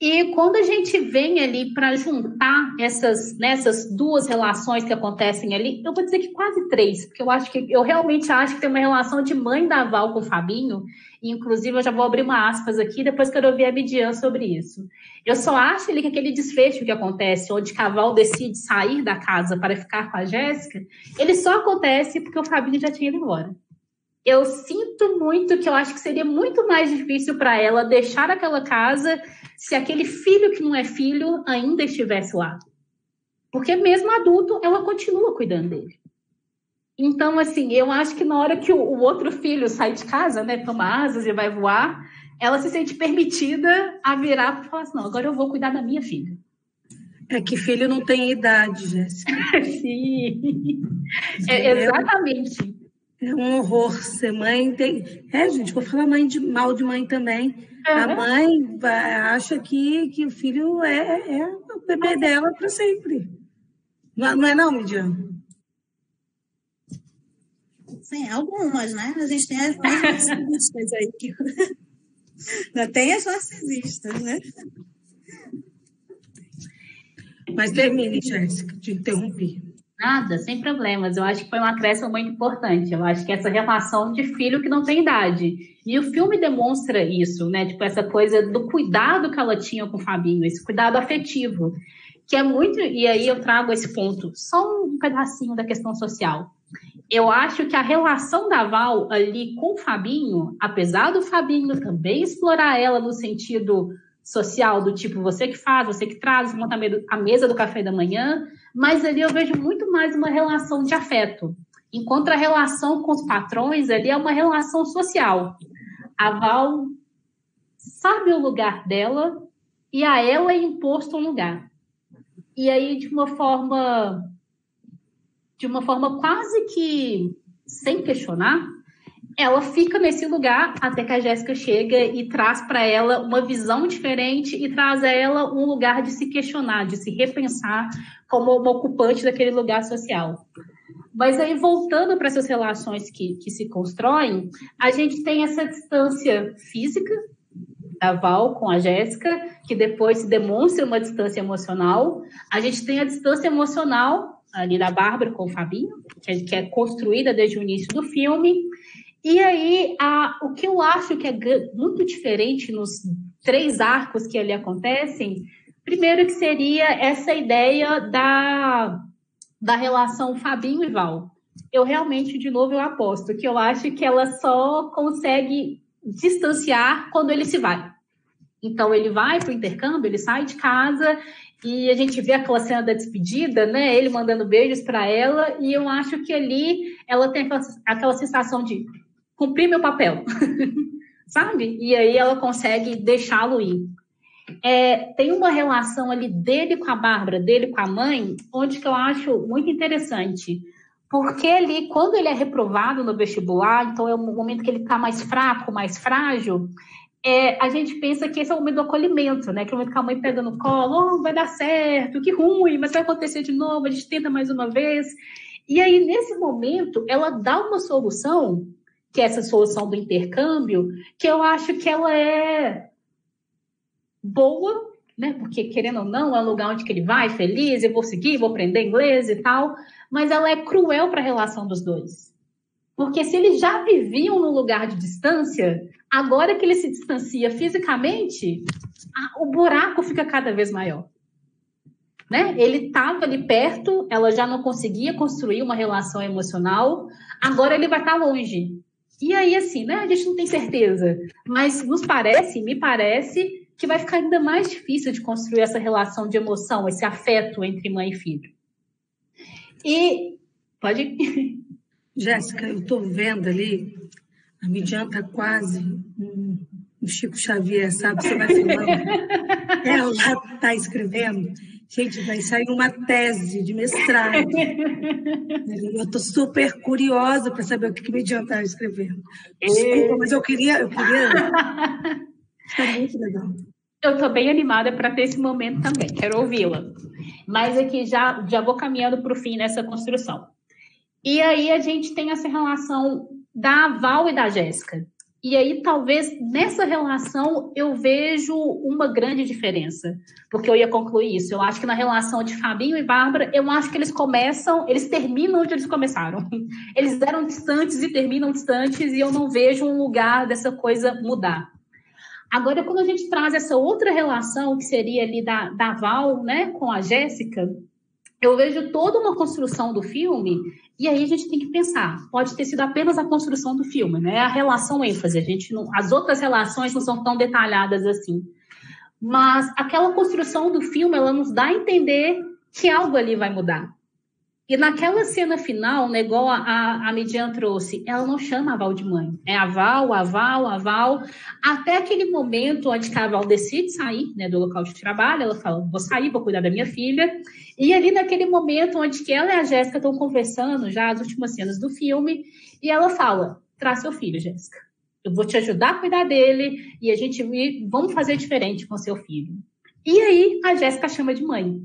E quando a gente vem ali para juntar essas né, duas relações que acontecem ali, eu vou dizer que quase três, porque eu acho que eu realmente acho que tem uma relação de mãe da Val com o Fabinho, e inclusive eu já vou abrir uma aspas aqui, depois quero ouvir a Midian sobre isso. Eu só acho ali que aquele desfecho que acontece, onde Caval decide sair da casa para ficar com a Jéssica, ele só acontece porque o Fabinho já tinha ido embora eu sinto muito que eu acho que seria muito mais difícil para ela deixar aquela casa se aquele filho que não é filho ainda estivesse lá. Porque mesmo adulto, ela continua cuidando dele. Então, assim, eu acho que na hora que o, o outro filho sai de casa, né, toma asas e vai voar, ela se sente permitida a virar e falar assim, não, agora eu vou cuidar da minha filha. É que filho não tem idade, Jéssica. Sim, é, exatamente. É um horror ser mãe. Tem... É, gente, vou falar mãe de, mal de mãe também. Uhum. A mãe acha que, que o filho é, é o bebê dela para sempre. Não, não é não, Midian? Sim, algumas, né? A gente tem as narcisistas aí. Que... tem as narcisistas, né? Mas termine, Jéssica, te interrompi. Nada, sem problemas. Eu acho que foi um acréscimo muito importante. Eu acho que essa relação de filho que não tem idade. E o filme demonstra isso, né? Tipo, essa coisa do cuidado que ela tinha com o Fabinho, esse cuidado afetivo. Que é muito. E aí eu trago esse ponto, só um pedacinho da questão social. Eu acho que a relação da Val ali com o Fabinho, apesar do Fabinho também explorar ela no sentido social, do tipo você que faz, você que traz, monta a mesa do café da manhã, mas ali eu vejo muito mais uma relação de afeto. Enquanto a relação com os patrões ali é uma relação social. A Val sabe o lugar dela e a ela é imposto um lugar. E aí, de uma forma, de uma forma quase que sem questionar, ela fica nesse lugar até que a Jéssica chega e traz para ela uma visão diferente e traz a ela um lugar de se questionar, de se repensar como uma ocupante daquele lugar social. Mas aí, voltando para essas relações que, que se constroem, a gente tem essa distância física da Val com a Jéssica, que depois se demonstra uma distância emocional. A gente tem a distância emocional ali da Bárbara com o Fabinho, que é, que é construída desde o início do filme. E aí, a, o que eu acho que é muito diferente nos três arcos que ali acontecem, primeiro que seria essa ideia da, da relação Fabinho e Val. Eu realmente, de novo, eu aposto que eu acho que ela só consegue distanciar quando ele se vai. Então, ele vai para o intercâmbio, ele sai de casa e a gente vê aquela cena da despedida, né? Ele mandando beijos para ela, e eu acho que ali ela tem aquela, aquela sensação de cumprir meu papel, sabe? E aí ela consegue deixá-lo ir. É, tem uma relação ali dele com a Bárbara, dele com a mãe, onde que eu acho muito interessante. Porque ali, quando ele é reprovado no vestibular, então é o momento que ele está mais fraco, mais frágil, é, a gente pensa que esse é o momento do acolhimento, né? Que é o momento que a mãe pega no colo, oh, vai dar certo, que ruim, mas vai acontecer de novo, a gente tenta mais uma vez. E aí, nesse momento, ela dá uma solução que é essa solução do intercâmbio, que eu acho que ela é boa, né? Porque querendo ou não, é um lugar onde que ele vai feliz, eu vou seguir, vou aprender inglês e tal, mas ela é cruel para a relação dos dois. Porque se eles já viviam num lugar de distância, agora que ele se distancia fisicamente, a, o buraco fica cada vez maior. Né? Ele estava ali perto, ela já não conseguia construir uma relação emocional, agora ele vai estar tá longe. E aí, assim, né? A gente não tem certeza, mas nos parece, me parece, que vai ficar ainda mais difícil de construir essa relação de emoção, esse afeto entre mãe e filho. E pode. Jéssica, eu estou vendo ali, a Midian está quase o Chico Xavier, sabe? Você vai falando. Ela está escrevendo. Gente, vai sair uma tese de mestrado. Eu estou super curiosa para saber o que, que Mediano está escrevendo. Desculpa, mas eu queria. Eu queria... Está muito legal. Eu estou bem animada para ter esse momento também, quero ouvi-la. Mas aqui já, já vou caminhando para o fim nessa construção. E aí a gente tem essa relação da Val e da Jéssica. E aí, talvez nessa relação eu vejo uma grande diferença, porque eu ia concluir isso. Eu acho que na relação de Fabinho e Bárbara, eu acho que eles começam, eles terminam onde eles começaram. Eles eram distantes e terminam distantes, e eu não vejo um lugar dessa coisa mudar. Agora, quando a gente traz essa outra relação, que seria ali da, da Val né, com a Jéssica, eu vejo toda uma construção do filme, e aí a gente tem que pensar, pode ter sido apenas a construção do filme, né? A relação ênfase, a gente não, as outras relações não são tão detalhadas assim. Mas aquela construção do filme, ela nos dá a entender que algo ali vai mudar. E naquela cena final, né, igual a, a Midian trouxe, ela não chama a Val de mãe. É a Val, a Val, a Val. Até aquele momento onde a Val decide sair né, do local de trabalho, ela fala, vou sair, vou cuidar da minha filha. E ali naquele momento onde que ela e a Jéssica estão conversando, já as últimas cenas do filme, e ela fala, traz seu filho, Jéssica. Eu vou te ajudar a cuidar dele e a gente vamos fazer diferente com seu filho. E aí a Jéssica chama de mãe.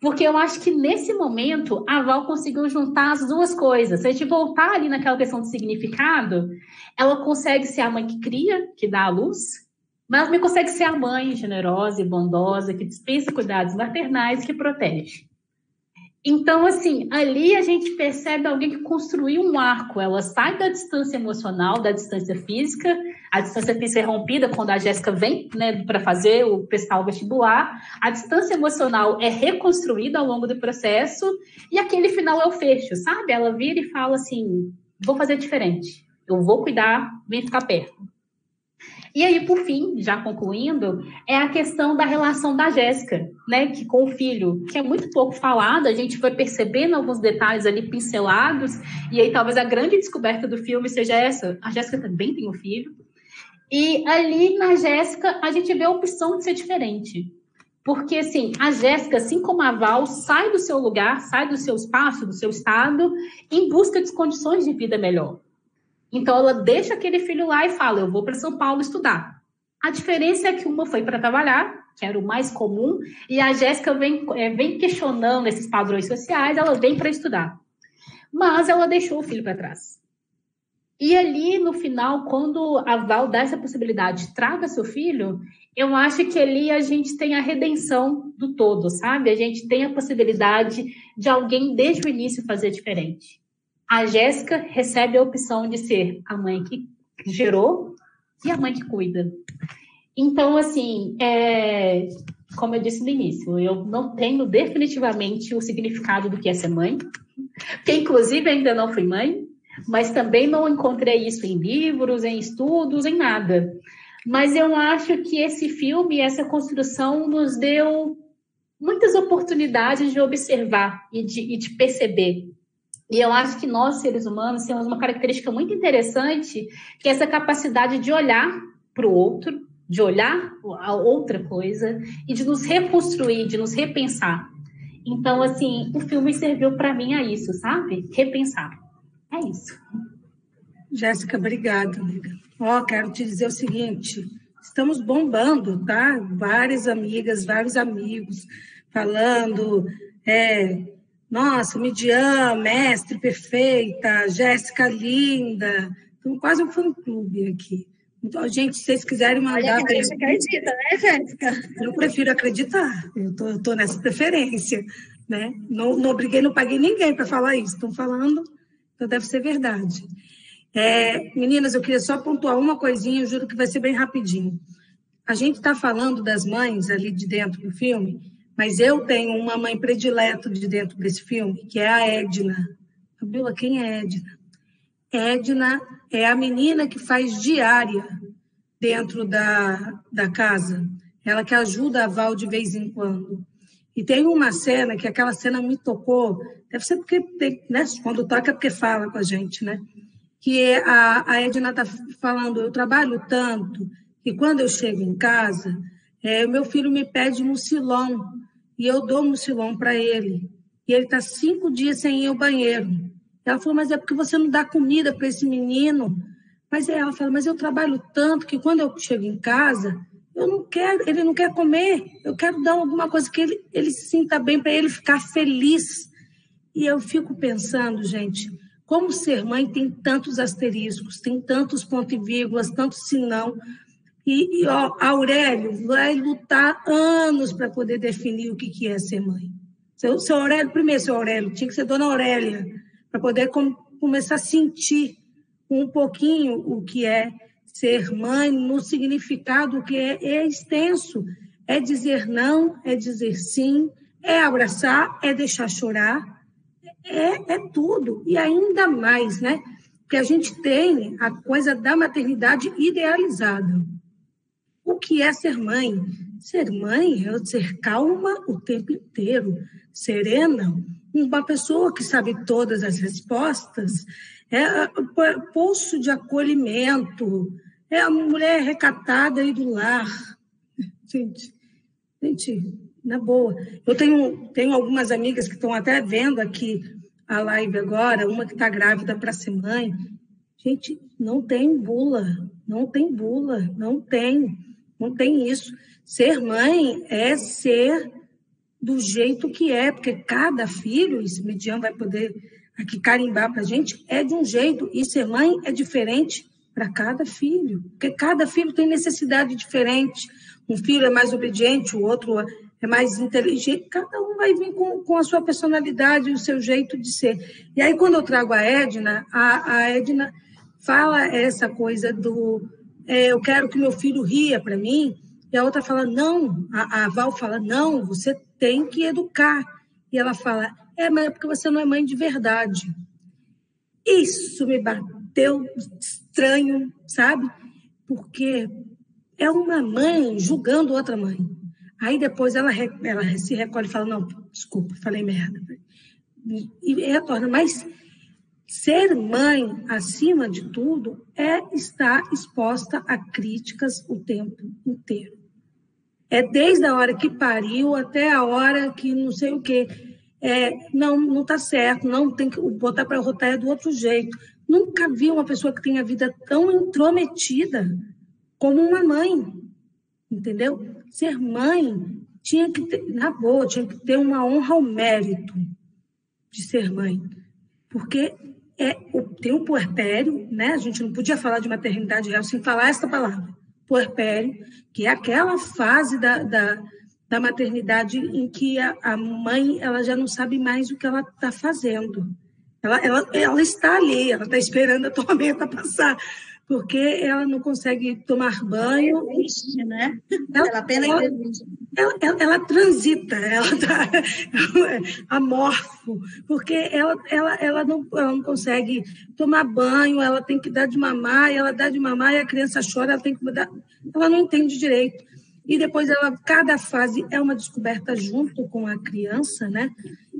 Porque eu acho que nesse momento a Val conseguiu juntar as duas coisas. Se a gente voltar ali naquela questão de significado, ela consegue ser a mãe que cria, que dá a luz, mas também consegue ser a mãe generosa e bondosa, que dispensa cuidados maternais, que protege. Então, assim, ali a gente percebe alguém que construiu um arco. Ela sai da distância emocional, da distância física. A distância física é rompida quando a Jéssica vem né, para fazer o o vestibular. A distância emocional é reconstruída ao longo do processo. E aquele final é o fecho, sabe? Ela vira e fala assim: vou fazer diferente. Eu vou cuidar, vem ficar perto. E aí, por fim, já concluindo, é a questão da relação da Jéssica, né, que com o filho, que é muito pouco falado, a gente foi percebendo alguns detalhes ali pincelados, e aí talvez a grande descoberta do filme seja essa, a Jéssica também tem um filho, e ali na Jéssica a gente vê a opção de ser diferente. Porque, assim, a Jéssica, assim como a Val, sai do seu lugar, sai do seu espaço, do seu estado, em busca de condições de vida melhor. Então ela deixa aquele filho lá e fala: Eu vou para São Paulo estudar. A diferença é que uma foi para trabalhar, que era o mais comum, e a Jéssica vem, é, vem questionando esses padrões sociais, ela vem para estudar. Mas ela deixou o filho para trás. E ali, no final, quando a Val dá essa possibilidade, traga seu filho, eu acho que ali a gente tem a redenção do todo, sabe? A gente tem a possibilidade de alguém, desde o início, fazer diferente a Jéssica recebe a opção de ser a mãe que gerou e a mãe que cuida. Então, assim, é, como eu disse no início, eu não tenho definitivamente o significado do que é ser mãe, que inclusive ainda não fui mãe, mas também não encontrei isso em livros, em estudos, em nada. Mas eu acho que esse filme, essa construção, nos deu muitas oportunidades de observar e de, e de perceber e eu acho que nós, seres humanos, temos uma característica muito interessante, que é essa capacidade de olhar para o outro, de olhar a outra coisa e de nos reconstruir, de nos repensar. Então, assim, o filme serviu para mim a isso, sabe? Repensar. É isso. Jéssica, obrigada, amiga. Ó, oh, quero te dizer o seguinte: estamos bombando, tá? Várias amigas, vários amigos falando. É, nossa, Midian, mestre perfeita, Jéssica linda. Então, quase um fã-clube aqui. Então, gente, se vocês quiserem mandar. Olha, a gente acredita, né, Jéssica? Eu prefiro acreditar. Eu tô, eu tô nessa preferência. Né? Não, não obriguei, não paguei ninguém para falar isso. Estão falando, então deve ser verdade. É, meninas, eu queria só pontuar uma coisinha, eu juro que vai ser bem rapidinho. A gente está falando das mães ali de dentro do filme, mas eu tenho uma mãe predileta de dentro desse filme, que é a Edna. Fabiola, quem é Edna? Edna é a menina que faz diária dentro da, da casa. Ela que ajuda a Val de vez em quando. E tem uma cena que aquela cena me tocou, deve ser porque, tem, né, quando toca é porque fala com a gente, né? Que a, a Edna está falando, eu trabalho tanto, que quando eu chego em casa, é, meu filho me pede mucilão e eu dou mucilão para ele. E ele está cinco dias sem ir ao banheiro. Ela falou, mas é porque você não dá comida para esse menino. Mas ela fala, mas eu trabalho tanto que quando eu chego em casa, eu não quero, ele não quer comer. Eu quero dar alguma coisa que ele, ele se sinta bem para ele ficar feliz. E eu fico pensando, gente, como ser mãe tem tantos asteriscos, tem tantos pontos e vírgulas, tantos sinão. E, e ó, Aurélio vai lutar anos para poder definir o que, que é ser mãe. Seu, seu Aurélio, primeiro, seu Aurélio, tinha que ser Dona Aurélia, para poder com, começar a sentir um pouquinho o que é ser mãe, no significado que é, é extenso. É dizer não, é dizer sim, é abraçar, é deixar chorar, é, é tudo. E ainda mais, né? Que a gente tem a coisa da maternidade idealizada. O que é ser mãe? Ser mãe é ser calma o tempo inteiro, serena, uma pessoa que sabe todas as respostas, é poço de acolhimento, é a mulher recatada aí do lar. Gente, gente, na boa. Eu tenho, tenho algumas amigas que estão até vendo aqui a live agora, uma que está grávida para ser mãe. Gente, não tem bula, não tem bula, não tem, não tem isso. Ser mãe é ser do jeito que é, porque cada filho, esse Median vai poder aqui carimbar para a gente, é de um jeito, e ser mãe é diferente para cada filho, porque cada filho tem necessidade diferente. Um filho é mais obediente, o outro é mais inteligente, cada um vai vir com, com a sua personalidade, o seu jeito de ser. E aí, quando eu trago a Edna, a, a Edna fala essa coisa do é, eu quero que meu filho ria para mim, e a outra fala, não, a, a Val fala, não, você tem que educar. E ela fala, é, mas é porque você não é mãe de verdade. Isso me bateu estranho, sabe? Porque é uma mãe julgando outra mãe. Aí depois ela, ela se recolhe e fala, não, desculpa, falei merda. E, retorna, mas ser mãe, acima de tudo, é estar exposta a críticas o tempo inteiro. É desde a hora que pariu até a hora que não sei o quê. É, não, não está certo, não tem que botar para rotar é do outro jeito. Nunca vi uma pessoa que tenha a vida tão intrometida como uma mãe, entendeu? Ser mãe tinha que ter, na boa, tinha que ter uma honra ao mérito de ser mãe, porque é, tem o puerpério, né? A gente não podia falar de maternidade real sem falar essa palavra puerpério, que é aquela fase da, da, da maternidade em que a, a, mãe ela já não sabe mais o que ela está fazendo. Ela, ela, ela está ali, ela está esperando a tormenta passar, porque ela não consegue tomar banho. Existe, né? Ela, ela apenas ela, ela, ela, ela, transita, ela está amorfo, porque ela, ela, ela, não, ela não consegue tomar banho, ela tem que dar de mamar, e ela dá de mamar e a criança chora, ela tem que mudar. Ela não entende direito. E depois ela, cada fase é uma descoberta junto com a criança, né?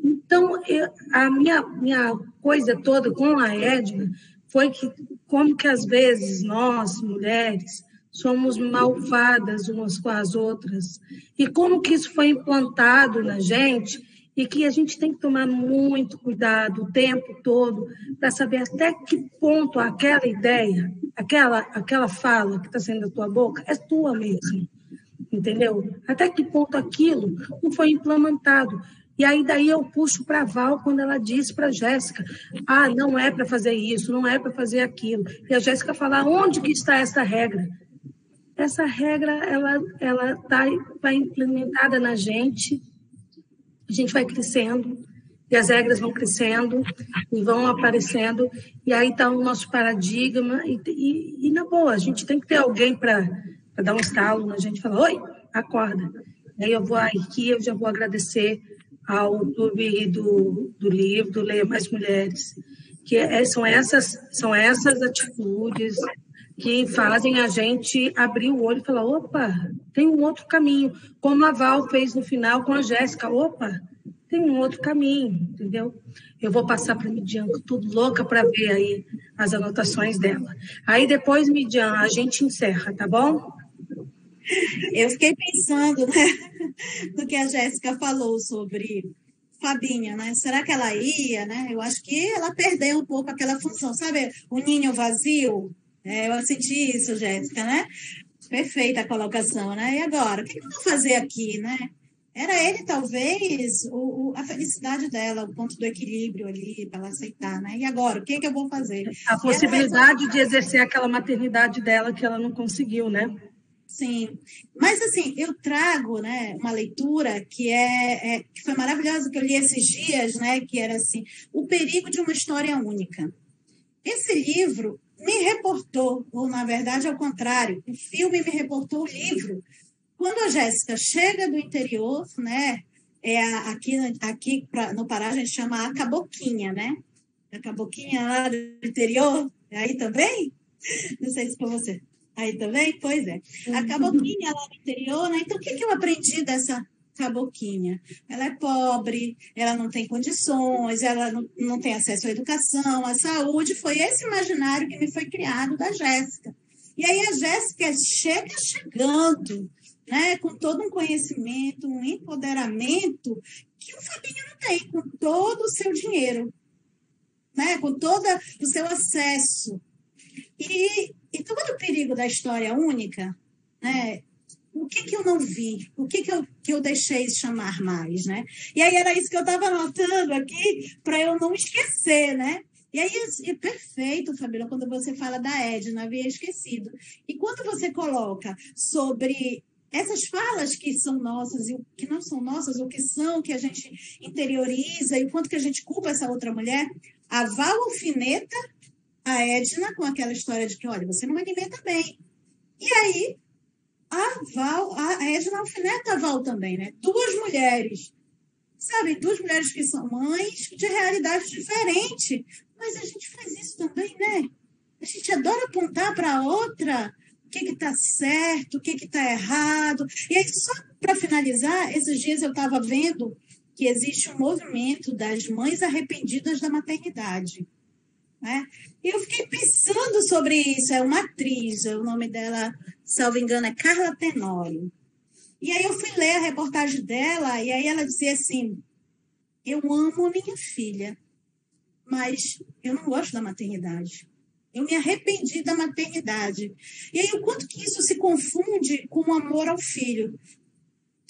Então, eu, a minha, minha coisa toda com a Edna foi que como que às vezes nós, mulheres, somos malvadas umas com as outras, e como que isso foi implantado na gente, e que a gente tem que tomar muito cuidado o tempo todo para saber até que ponto aquela ideia, aquela, aquela fala que está saindo da tua boca é tua mesmo, entendeu? Até que ponto aquilo não foi implementado. E aí daí eu puxo para Val quando ela disse para Jéssica, ah, não é para fazer isso, não é para fazer aquilo. E a Jéssica fala, onde que está essa regra? Essa regra, ela ela tá, tá implementada na gente, a gente vai crescendo, e as regras vão crescendo e vão aparecendo, e aí está o nosso paradigma, e, e, e, na boa, a gente tem que ter alguém para dar um estalo na gente, falar, oi, acorda. Aí eu vou aqui, eu já vou agradecer ao clube do, do livro, do Leia Mais Mulheres, que é, são, essas, são essas atitudes que fazem a gente abrir o olho e falar, opa, tem um outro caminho, como a Val fez no final com a Jéssica, opa, tem um outro caminho, entendeu? Eu vou passar para Midian, tudo louca para ver aí as anotações dela. Aí depois, Midian, a gente encerra, tá bom? Eu fiquei pensando né, no que a Jéssica falou sobre Fabinha, né? Será que ela ia, né? Eu acho que ela perdeu um pouco aquela função, sabe? O ninho vazio. É, eu senti isso, Jéssica, né? Perfeita a colocação, né? E agora? O que, eu vou fazer aqui, né? Era ele, talvez, o, o, a felicidade dela, o ponto do equilíbrio ali, para ela aceitar, né? E agora, o que, que eu vou fazer? A possibilidade de exercer aquela maternidade dela que ela não conseguiu, né? Sim, mas assim, eu trago né, uma leitura que, é, é, que foi maravilhosa, que eu li esses dias, né, que era assim, O Perigo de uma História Única. Esse livro me reportou, ou na verdade ao contrário, o filme me reportou o livro. Quando a Jéssica chega do interior, né, é aqui, aqui pra, no Pará a gente chama a caboquinha, né? A caboquinha lá do interior, é aí também? Não sei se foi você. Aí também? Pois é. A caboquinha lá no interior, né? Então, o que, que eu aprendi dessa caboquinha? Ela é pobre, ela não tem condições, ela não, não tem acesso à educação, à saúde. Foi esse imaginário que me foi criado da Jéssica. E aí a Jéssica chega chegando, né, com todo um conhecimento, um empoderamento que o Fabinho não tem, com todo o seu dinheiro, né, com todo o seu acesso. E e todo o perigo da história única, né? O que, que eu não vi? O que, que, eu, que eu deixei chamar mais, né? E aí era isso que eu estava anotando aqui para eu não esquecer, né? E aí é perfeito, Fabíola, quando você fala da Edna, havia esquecido. E quando você coloca sobre essas falas que são nossas e que não são nossas, o que são, que a gente interioriza e o quanto que a gente culpa essa outra mulher, a Val alfineta a Edna com aquela história de que, olha, você não alimenta bem. E aí, a Val, a Edna alfineta a Val também, né? Duas mulheres, sabe? Duas mulheres que são mães de realidade diferente. Mas a gente faz isso também, né? A gente adora apontar para outra o que está certo, o que está errado. E aí, só para finalizar, esses dias eu estava vendo que existe um movimento das mães arrependidas da maternidade. Né? E eu fiquei pensando sobre isso. É uma atriz, o nome dela, salvo engano, é Carla Tenório. E aí eu fui ler a reportagem dela, e aí ela dizia assim: Eu amo minha filha, mas eu não gosto da maternidade. Eu me arrependi da maternidade. E aí, o quanto que isso se confunde com o amor ao filho?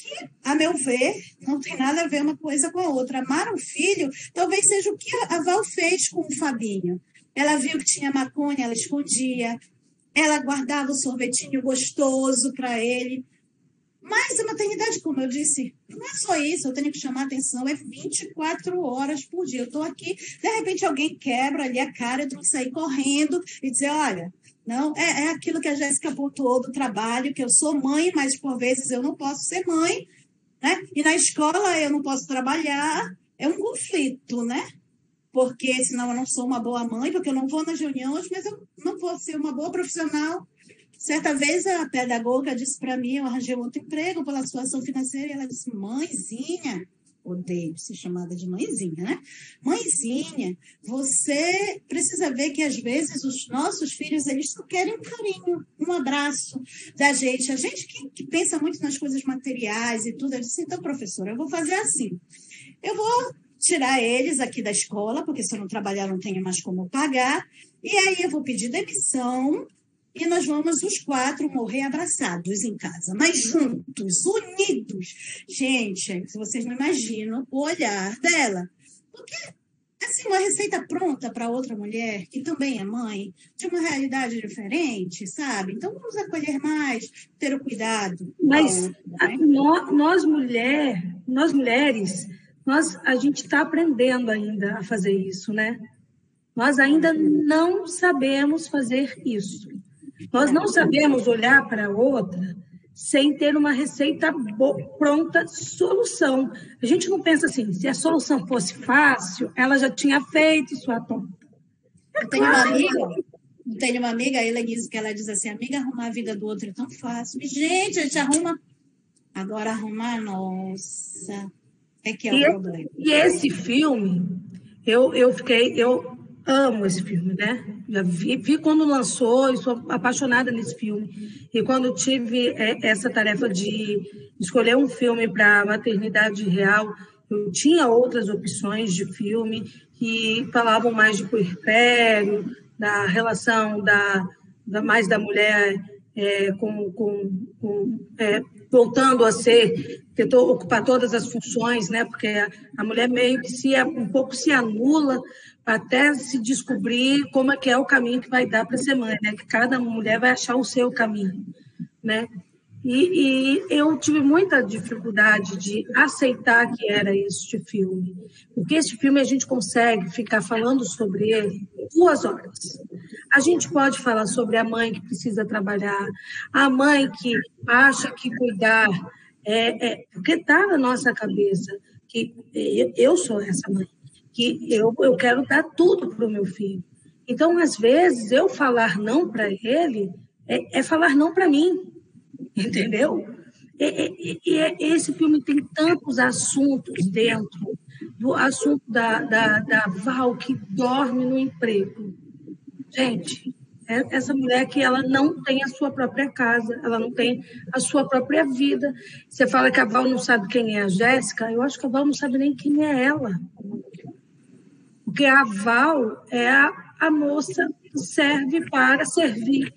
Que, a meu ver, não tem nada a ver uma coisa com a outra. Amar o filho talvez seja o que a Val fez com o Fabinho. Ela viu que tinha maconha, ela escondia. Ela guardava o sorvetinho gostoso para ele. Mas a maternidade, como eu disse, não é só isso, eu tenho que chamar atenção, é 24 horas por dia. Eu estou aqui, de repente alguém quebra ali a cara, eu tenho que sair correndo e dizer, olha, não, é, é aquilo que a Jéssica apontou do trabalho, que eu sou mãe, mas por vezes eu não posso ser mãe, né? E na escola eu não posso trabalhar, é um conflito, né? porque senão eu não sou uma boa mãe, porque eu não vou nas reuniões, mas eu não vou ser uma boa profissional. Certa vez a pedagoga disse para mim, eu arranjei outro emprego pela situação financeira, e ela disse, mãezinha, odeio ser chamada de mãezinha, né? Mãezinha, você precisa ver que às vezes os nossos filhos, eles só querem um carinho, um abraço da gente. A gente que, que pensa muito nas coisas materiais e tudo, eu disse, então, professora, eu vou fazer assim. Eu vou tirar eles aqui da escola, porque se eu não trabalhar não tenho mais como pagar. E aí eu vou pedir demissão e nós vamos os quatro morrer abraçados em casa, mas juntos, unidos. Gente, se vocês não imaginam o olhar dela. Porque, assim, uma receita pronta para outra mulher, que também é mãe, de uma realidade diferente, sabe? Então, vamos acolher mais, ter o cuidado. Mas outra, né? nós, nós, mulher, nós mulheres nós, a gente está aprendendo ainda a fazer isso, né? Nós ainda não sabemos fazer isso. Nós não sabemos olhar para a outra sem ter uma receita pronta, solução. A gente não pensa assim, se a solução fosse fácil, ela já tinha feito sua tonta. É eu tenho uma amiga, tenho uma amiga, a Helenise, que ela diz assim, amiga, arrumar a vida do outro é tão fácil. Gente, a gente arruma, agora arrumar, nossa, é que é o e, problema. E esse filme, eu, eu fiquei, eu amo esse filme, né? Já vi, vi quando lançou e sou apaixonada nesse filme. E quando tive é, essa tarefa de escolher um filme para maternidade real, eu tinha outras opções de filme que falavam mais de puerpério, da relação da, da mais da mulher é, com, com, com é, voltando a ser, tentou ocupar todas as funções, né? Porque a, a mulher meio que se um pouco se anula até se descobrir como é que é o caminho que vai dar para ser mãe, né? Que cada mulher vai achar o seu caminho, né? E, e, eu tive muita dificuldade de aceitar que era este filme, porque este filme a gente consegue ficar falando sobre ele duas horas. A gente pode falar sobre a mãe que precisa trabalhar, a mãe que acha que cuidar é, é porque está na nossa cabeça que eu sou essa mãe, que eu, eu quero dar tudo para o meu filho. Então, às vezes, eu falar não para ele é, é falar não para mim entendeu? E, e, e, esse filme tem tantos assuntos dentro do assunto da, da, da Val que dorme no emprego. Gente, é, essa mulher que ela não tem a sua própria casa, ela não tem a sua própria vida. Você fala que a Val não sabe quem é a Jéssica, eu acho que a Val não sabe nem quem é ela. Porque a Val é a, a moça que serve para servir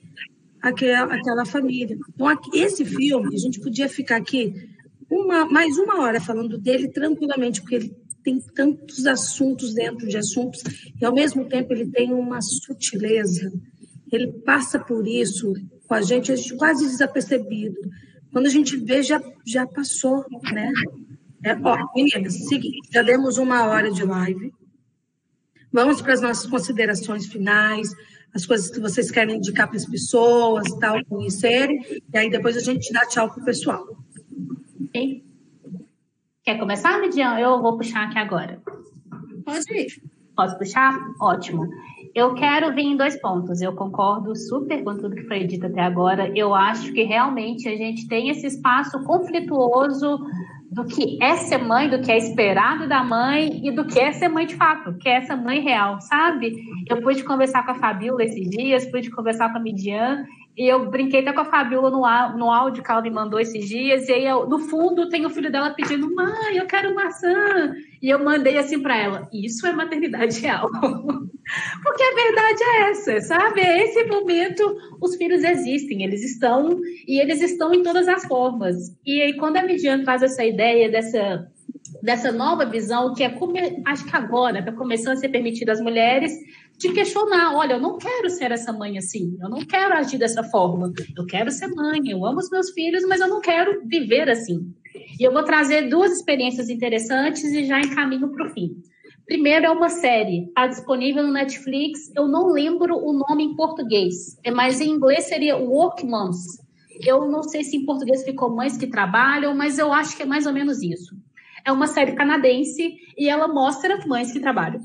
aquela, aquela família. Então, esse filme, a gente podia ficar aqui uma, mais uma hora falando dele tranquilamente, porque ele tem tantos assuntos dentro de assuntos, e ao mesmo tempo ele tem uma sutileza. Ele passa por isso com a gente, a gente quase desapercebido. Quando a gente vê, já, já passou, né? É, ó, meninas, seguinte, já demos uma hora de live. Vamos para as nossas considerações finais as coisas que vocês querem indicar para as pessoas, tal, conhecerem, e aí depois a gente dá tchau para o pessoal. Okay. Quer começar, Midian? Eu vou puxar aqui agora. Pode ir. Posso puxar? Ótimo. Eu quero vir em dois pontos. Eu concordo super com tudo que foi dito até agora. Eu acho que realmente a gente tem esse espaço conflituoso do que é ser mãe, do que é esperado da mãe e do que é ser mãe de fato, que é essa mãe real, sabe? Eu pude conversar com a Fabiola esses dias, pude conversar com a Midian, e eu brinquei até com a Fabiola no, no áudio que ela me mandou esses dias, e aí eu, no fundo tem o filho dela pedindo, mãe, eu quero maçã. E eu mandei assim para ela, isso é maternidade real. Porque a verdade é essa, sabe? É esse momento, os filhos existem, eles estão, e eles estão em todas as formas. E aí, quando a Midian traz essa ideia dessa, dessa nova visão, que é, acho que agora está começando a ser permitido às mulheres de questionar, olha, eu não quero ser essa mãe assim, eu não quero agir dessa forma, eu quero ser mãe, eu amo os meus filhos, mas eu não quero viver assim. E eu vou trazer duas experiências interessantes e já encaminho para o fim. Primeiro é uma série, está disponível no Netflix. Eu não lembro o nome em português, mas em inglês seria Work Moms. Eu não sei se em português ficou Mães que Trabalham, mas eu acho que é mais ou menos isso. É uma série canadense e ela mostra mães que trabalham.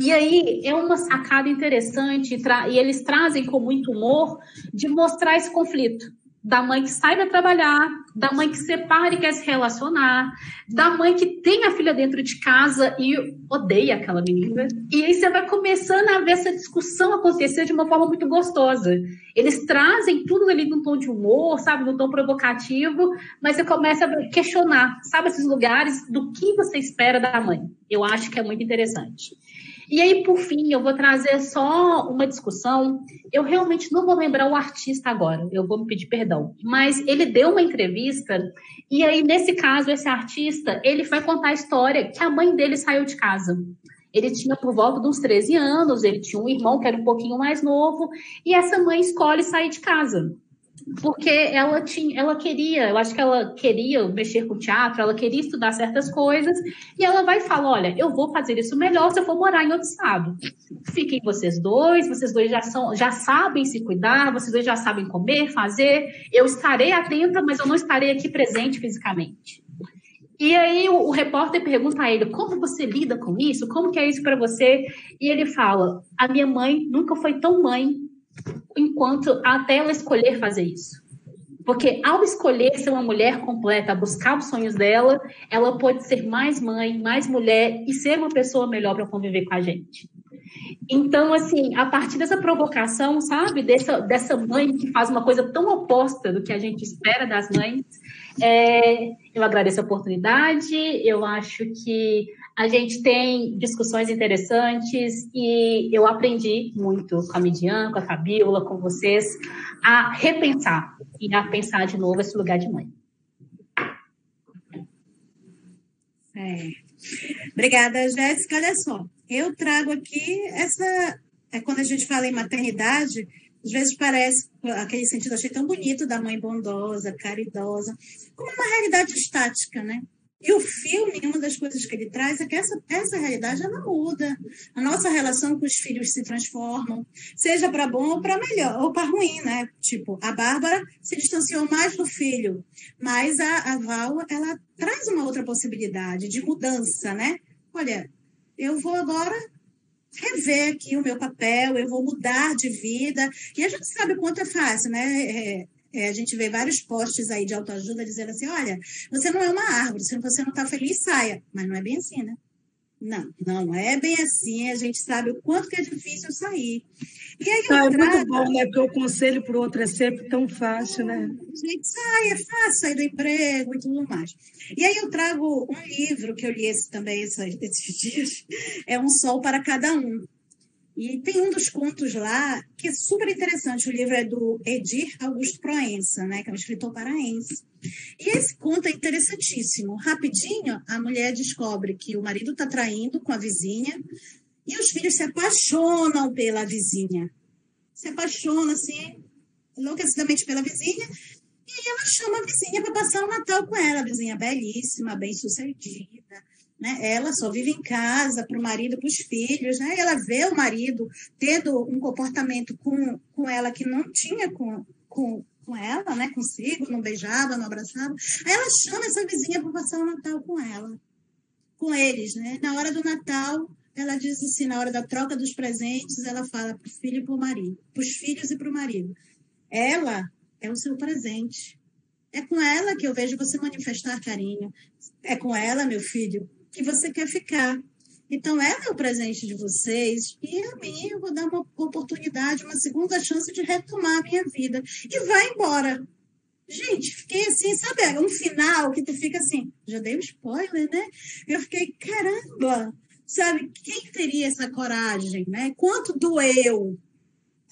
E aí é uma sacada interessante, e eles trazem com muito humor de mostrar esse conflito da mãe que sai trabalhar, da mãe que separa e quer se relacionar, da mãe que tem a filha dentro de casa e odeia aquela menina. E aí você vai começando a ver essa discussão acontecer de uma forma muito gostosa. Eles trazem tudo ali num tom de humor, sabe, num tom provocativo, mas você começa a questionar, sabe, esses lugares do que você espera da mãe. Eu acho que é muito interessante. E aí, por fim, eu vou trazer só uma discussão. Eu realmente não vou lembrar o artista agora, eu vou me pedir perdão. Mas ele deu uma entrevista, e aí, nesse caso, esse artista, ele vai contar a história que a mãe dele saiu de casa. Ele tinha por volta uns 13 anos, ele tinha um irmão que era um pouquinho mais novo, e essa mãe escolhe sair de casa porque ela tinha, ela queria, eu acho que ela queria mexer com teatro, ela queria estudar certas coisas, e ela vai falar, olha, eu vou fazer isso melhor se eu for morar em outro estado. Fiquem vocês dois, vocês dois já são, já sabem se cuidar, vocês dois já sabem comer, fazer. Eu estarei atenta, mas eu não estarei aqui presente fisicamente. E aí o, o, repórter pergunta a ele: como você lida com isso? Como que é isso para você? E ele fala: a minha mãe nunca foi tão mãe enquanto até ela escolher fazer isso. Porque ao escolher ser uma mulher completa, buscar os sonhos dela, ela pode ser mais mãe, mais mulher e ser uma pessoa melhor para conviver com a gente. Então, assim, a partir dessa provocação, sabe, dessa, dessa mãe que faz uma coisa tão oposta do que a gente espera das mães, é, eu agradeço a oportunidade, eu acho que a gente tem discussões interessantes e eu aprendi muito com a Midian, com a Fabíola, com vocês, a repensar e a pensar de novo esse lugar de mãe. É. Obrigada, Jéssica. Olha só, eu trago aqui essa. É quando a gente fala em maternidade, às vezes parece aquele sentido, achei tão bonito da mãe bondosa, caridosa, como uma realidade estática, né? E o filme, uma das coisas que ele traz é que essa, essa realidade ela muda. A nossa relação com os filhos se transforma, seja para bom ou para melhor, ou para ruim, né? Tipo, a Bárbara se distanciou mais do filho, mas a, a Val, ela traz uma outra possibilidade de mudança, né? Olha, eu vou agora rever aqui o meu papel, eu vou mudar de vida. E a gente sabe o quanto é fácil, né? É, é, a gente vê vários posts aí de autoajuda dizendo assim: olha, você não é uma árvore, se você não está feliz, saia. Mas não é bem assim, né? Não, não é bem assim. A gente sabe o quanto que é difícil sair. E aí ah, é muito bom, né? Porque o conselho para o outro é sempre tão fácil, né? A gente sai, é fácil sair do emprego e tudo mais. E aí eu trago um livro que eu li esse, também esses dias, é Um Sol para Cada Um, e tem um dos contos lá que é super interessante. O livro é do Edir Augusto Proença, né, que é um escritor paraense. E esse conto é interessantíssimo. Rapidinho, a mulher descobre que o marido está traindo com a vizinha e os filhos se apaixonam pela vizinha. Se apaixonam, assim, enlouquecidamente pela vizinha. E ela chama a vizinha para passar o Natal com ela. A vizinha belíssima, bem-sucedida né? Ela só vive em casa para o marido, para os filhos, né? Ela vê o marido tendo um comportamento com, com ela que não tinha com, com, com ela, né? Consigo, não beijava, não abraçava. Aí ela chama essa vizinha para passar o Natal com ela, com eles, né? Na hora do Natal, ela diz assim, na hora da troca dos presentes, ela fala para o filho e para o marido, para os filhos e para o marido. Ela é o seu presente. É com ela que eu vejo você manifestar carinho. É com ela, meu filho, que você quer ficar. Então, ela é o presente de vocês e a mim eu vou dar uma oportunidade, uma segunda chance de retomar a minha vida. E vai embora. Gente, fiquei assim, sabe, um final que tu fica assim, já dei um spoiler, né? Eu fiquei, caramba, sabe, quem teria essa coragem, né? Quanto doeu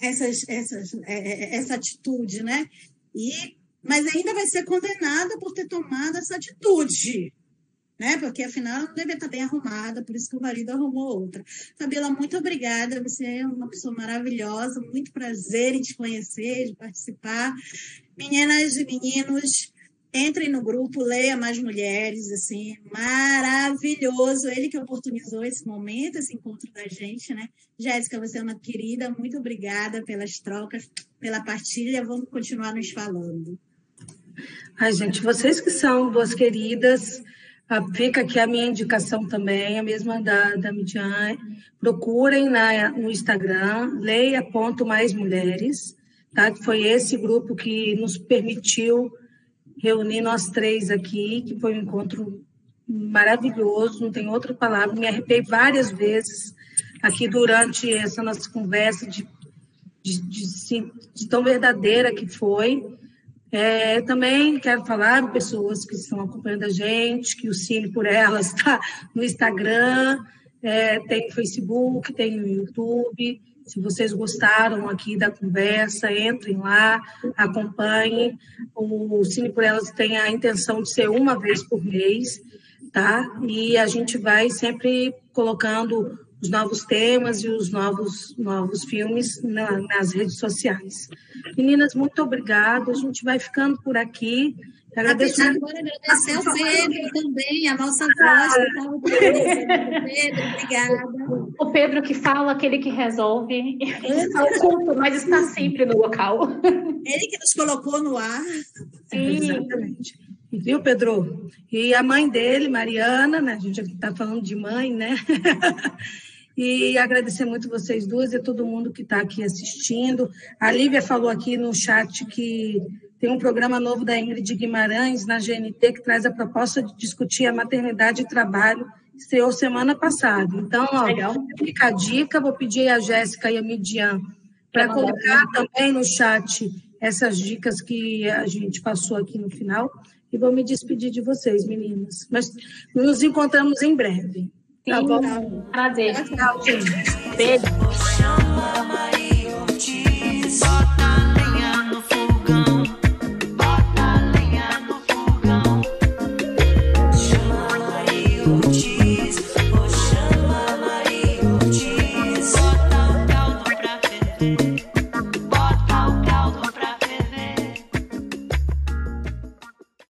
essas, essas, é, é, essa atitude, né? E, mas ainda vai ser condenada por ter tomado essa atitude né? Porque afinal não devia estar bem arrumada, por isso que o marido arrumou outra. Fabiola, muito obrigada. Você é uma pessoa maravilhosa, muito prazer em te conhecer, de participar. Meninas e meninos, entrem no grupo, leia mais mulheres, assim, maravilhoso. Ele que oportunizou esse momento, esse encontro da gente, né? Jéssica, você é uma querida, muito obrigada pelas trocas, pela partilha. Vamos continuar nos falando. Ai, gente, vocês que são duas queridas, fica aqui a minha indicação também, a mesma da, da Midian. Procurem na, no Instagram, leia ponto mais mulheres, tá? Foi esse grupo que nos permitiu reunir nós três aqui, que foi um encontro maravilhoso, não tem outra palavra. Me arrepei várias vezes aqui durante essa nossa conversa de, de, de, de tão verdadeira que foi. É, também quero falar pessoas que estão acompanhando a gente, que o Cine por Elas está no Instagram, é, tem no Facebook, tem no YouTube. Se vocês gostaram aqui da conversa, entrem lá, acompanhem. O Cine por Elas tem a intenção de ser uma vez por mês, tá? E a gente vai sempre colocando os novos temas e os novos, novos filmes na, nas redes sociais. Meninas, muito obrigada. A gente vai ficando por aqui. Agradecer... Agora agradecer ao Pedro também, a nossa voz. Pedro, obrigada. O Pedro que fala, aquele que resolve. Está oculto, mas está sempre no local. Ele que nos colocou no ar. Sim. Exatamente. Viu, Pedro? E a mãe dele, Mariana, né? A gente está falando de mãe, né? E agradecer muito vocês duas e todo mundo que está aqui assistindo. A Lívia falou aqui no chat que tem um programa novo da Ingrid Guimarães na GNT que traz a proposta de discutir a maternidade e trabalho estreou semana passada. Então, ó, Legal. fica a dica, vou pedir a Jéssica e a Midian para colocar também no chat essas dicas que a gente passou aqui no final. E vou me despedir de vocês, meninas. Mas nos encontramos em breve. Sim, tá bom? Prazer. Tchau, gente. Beijo.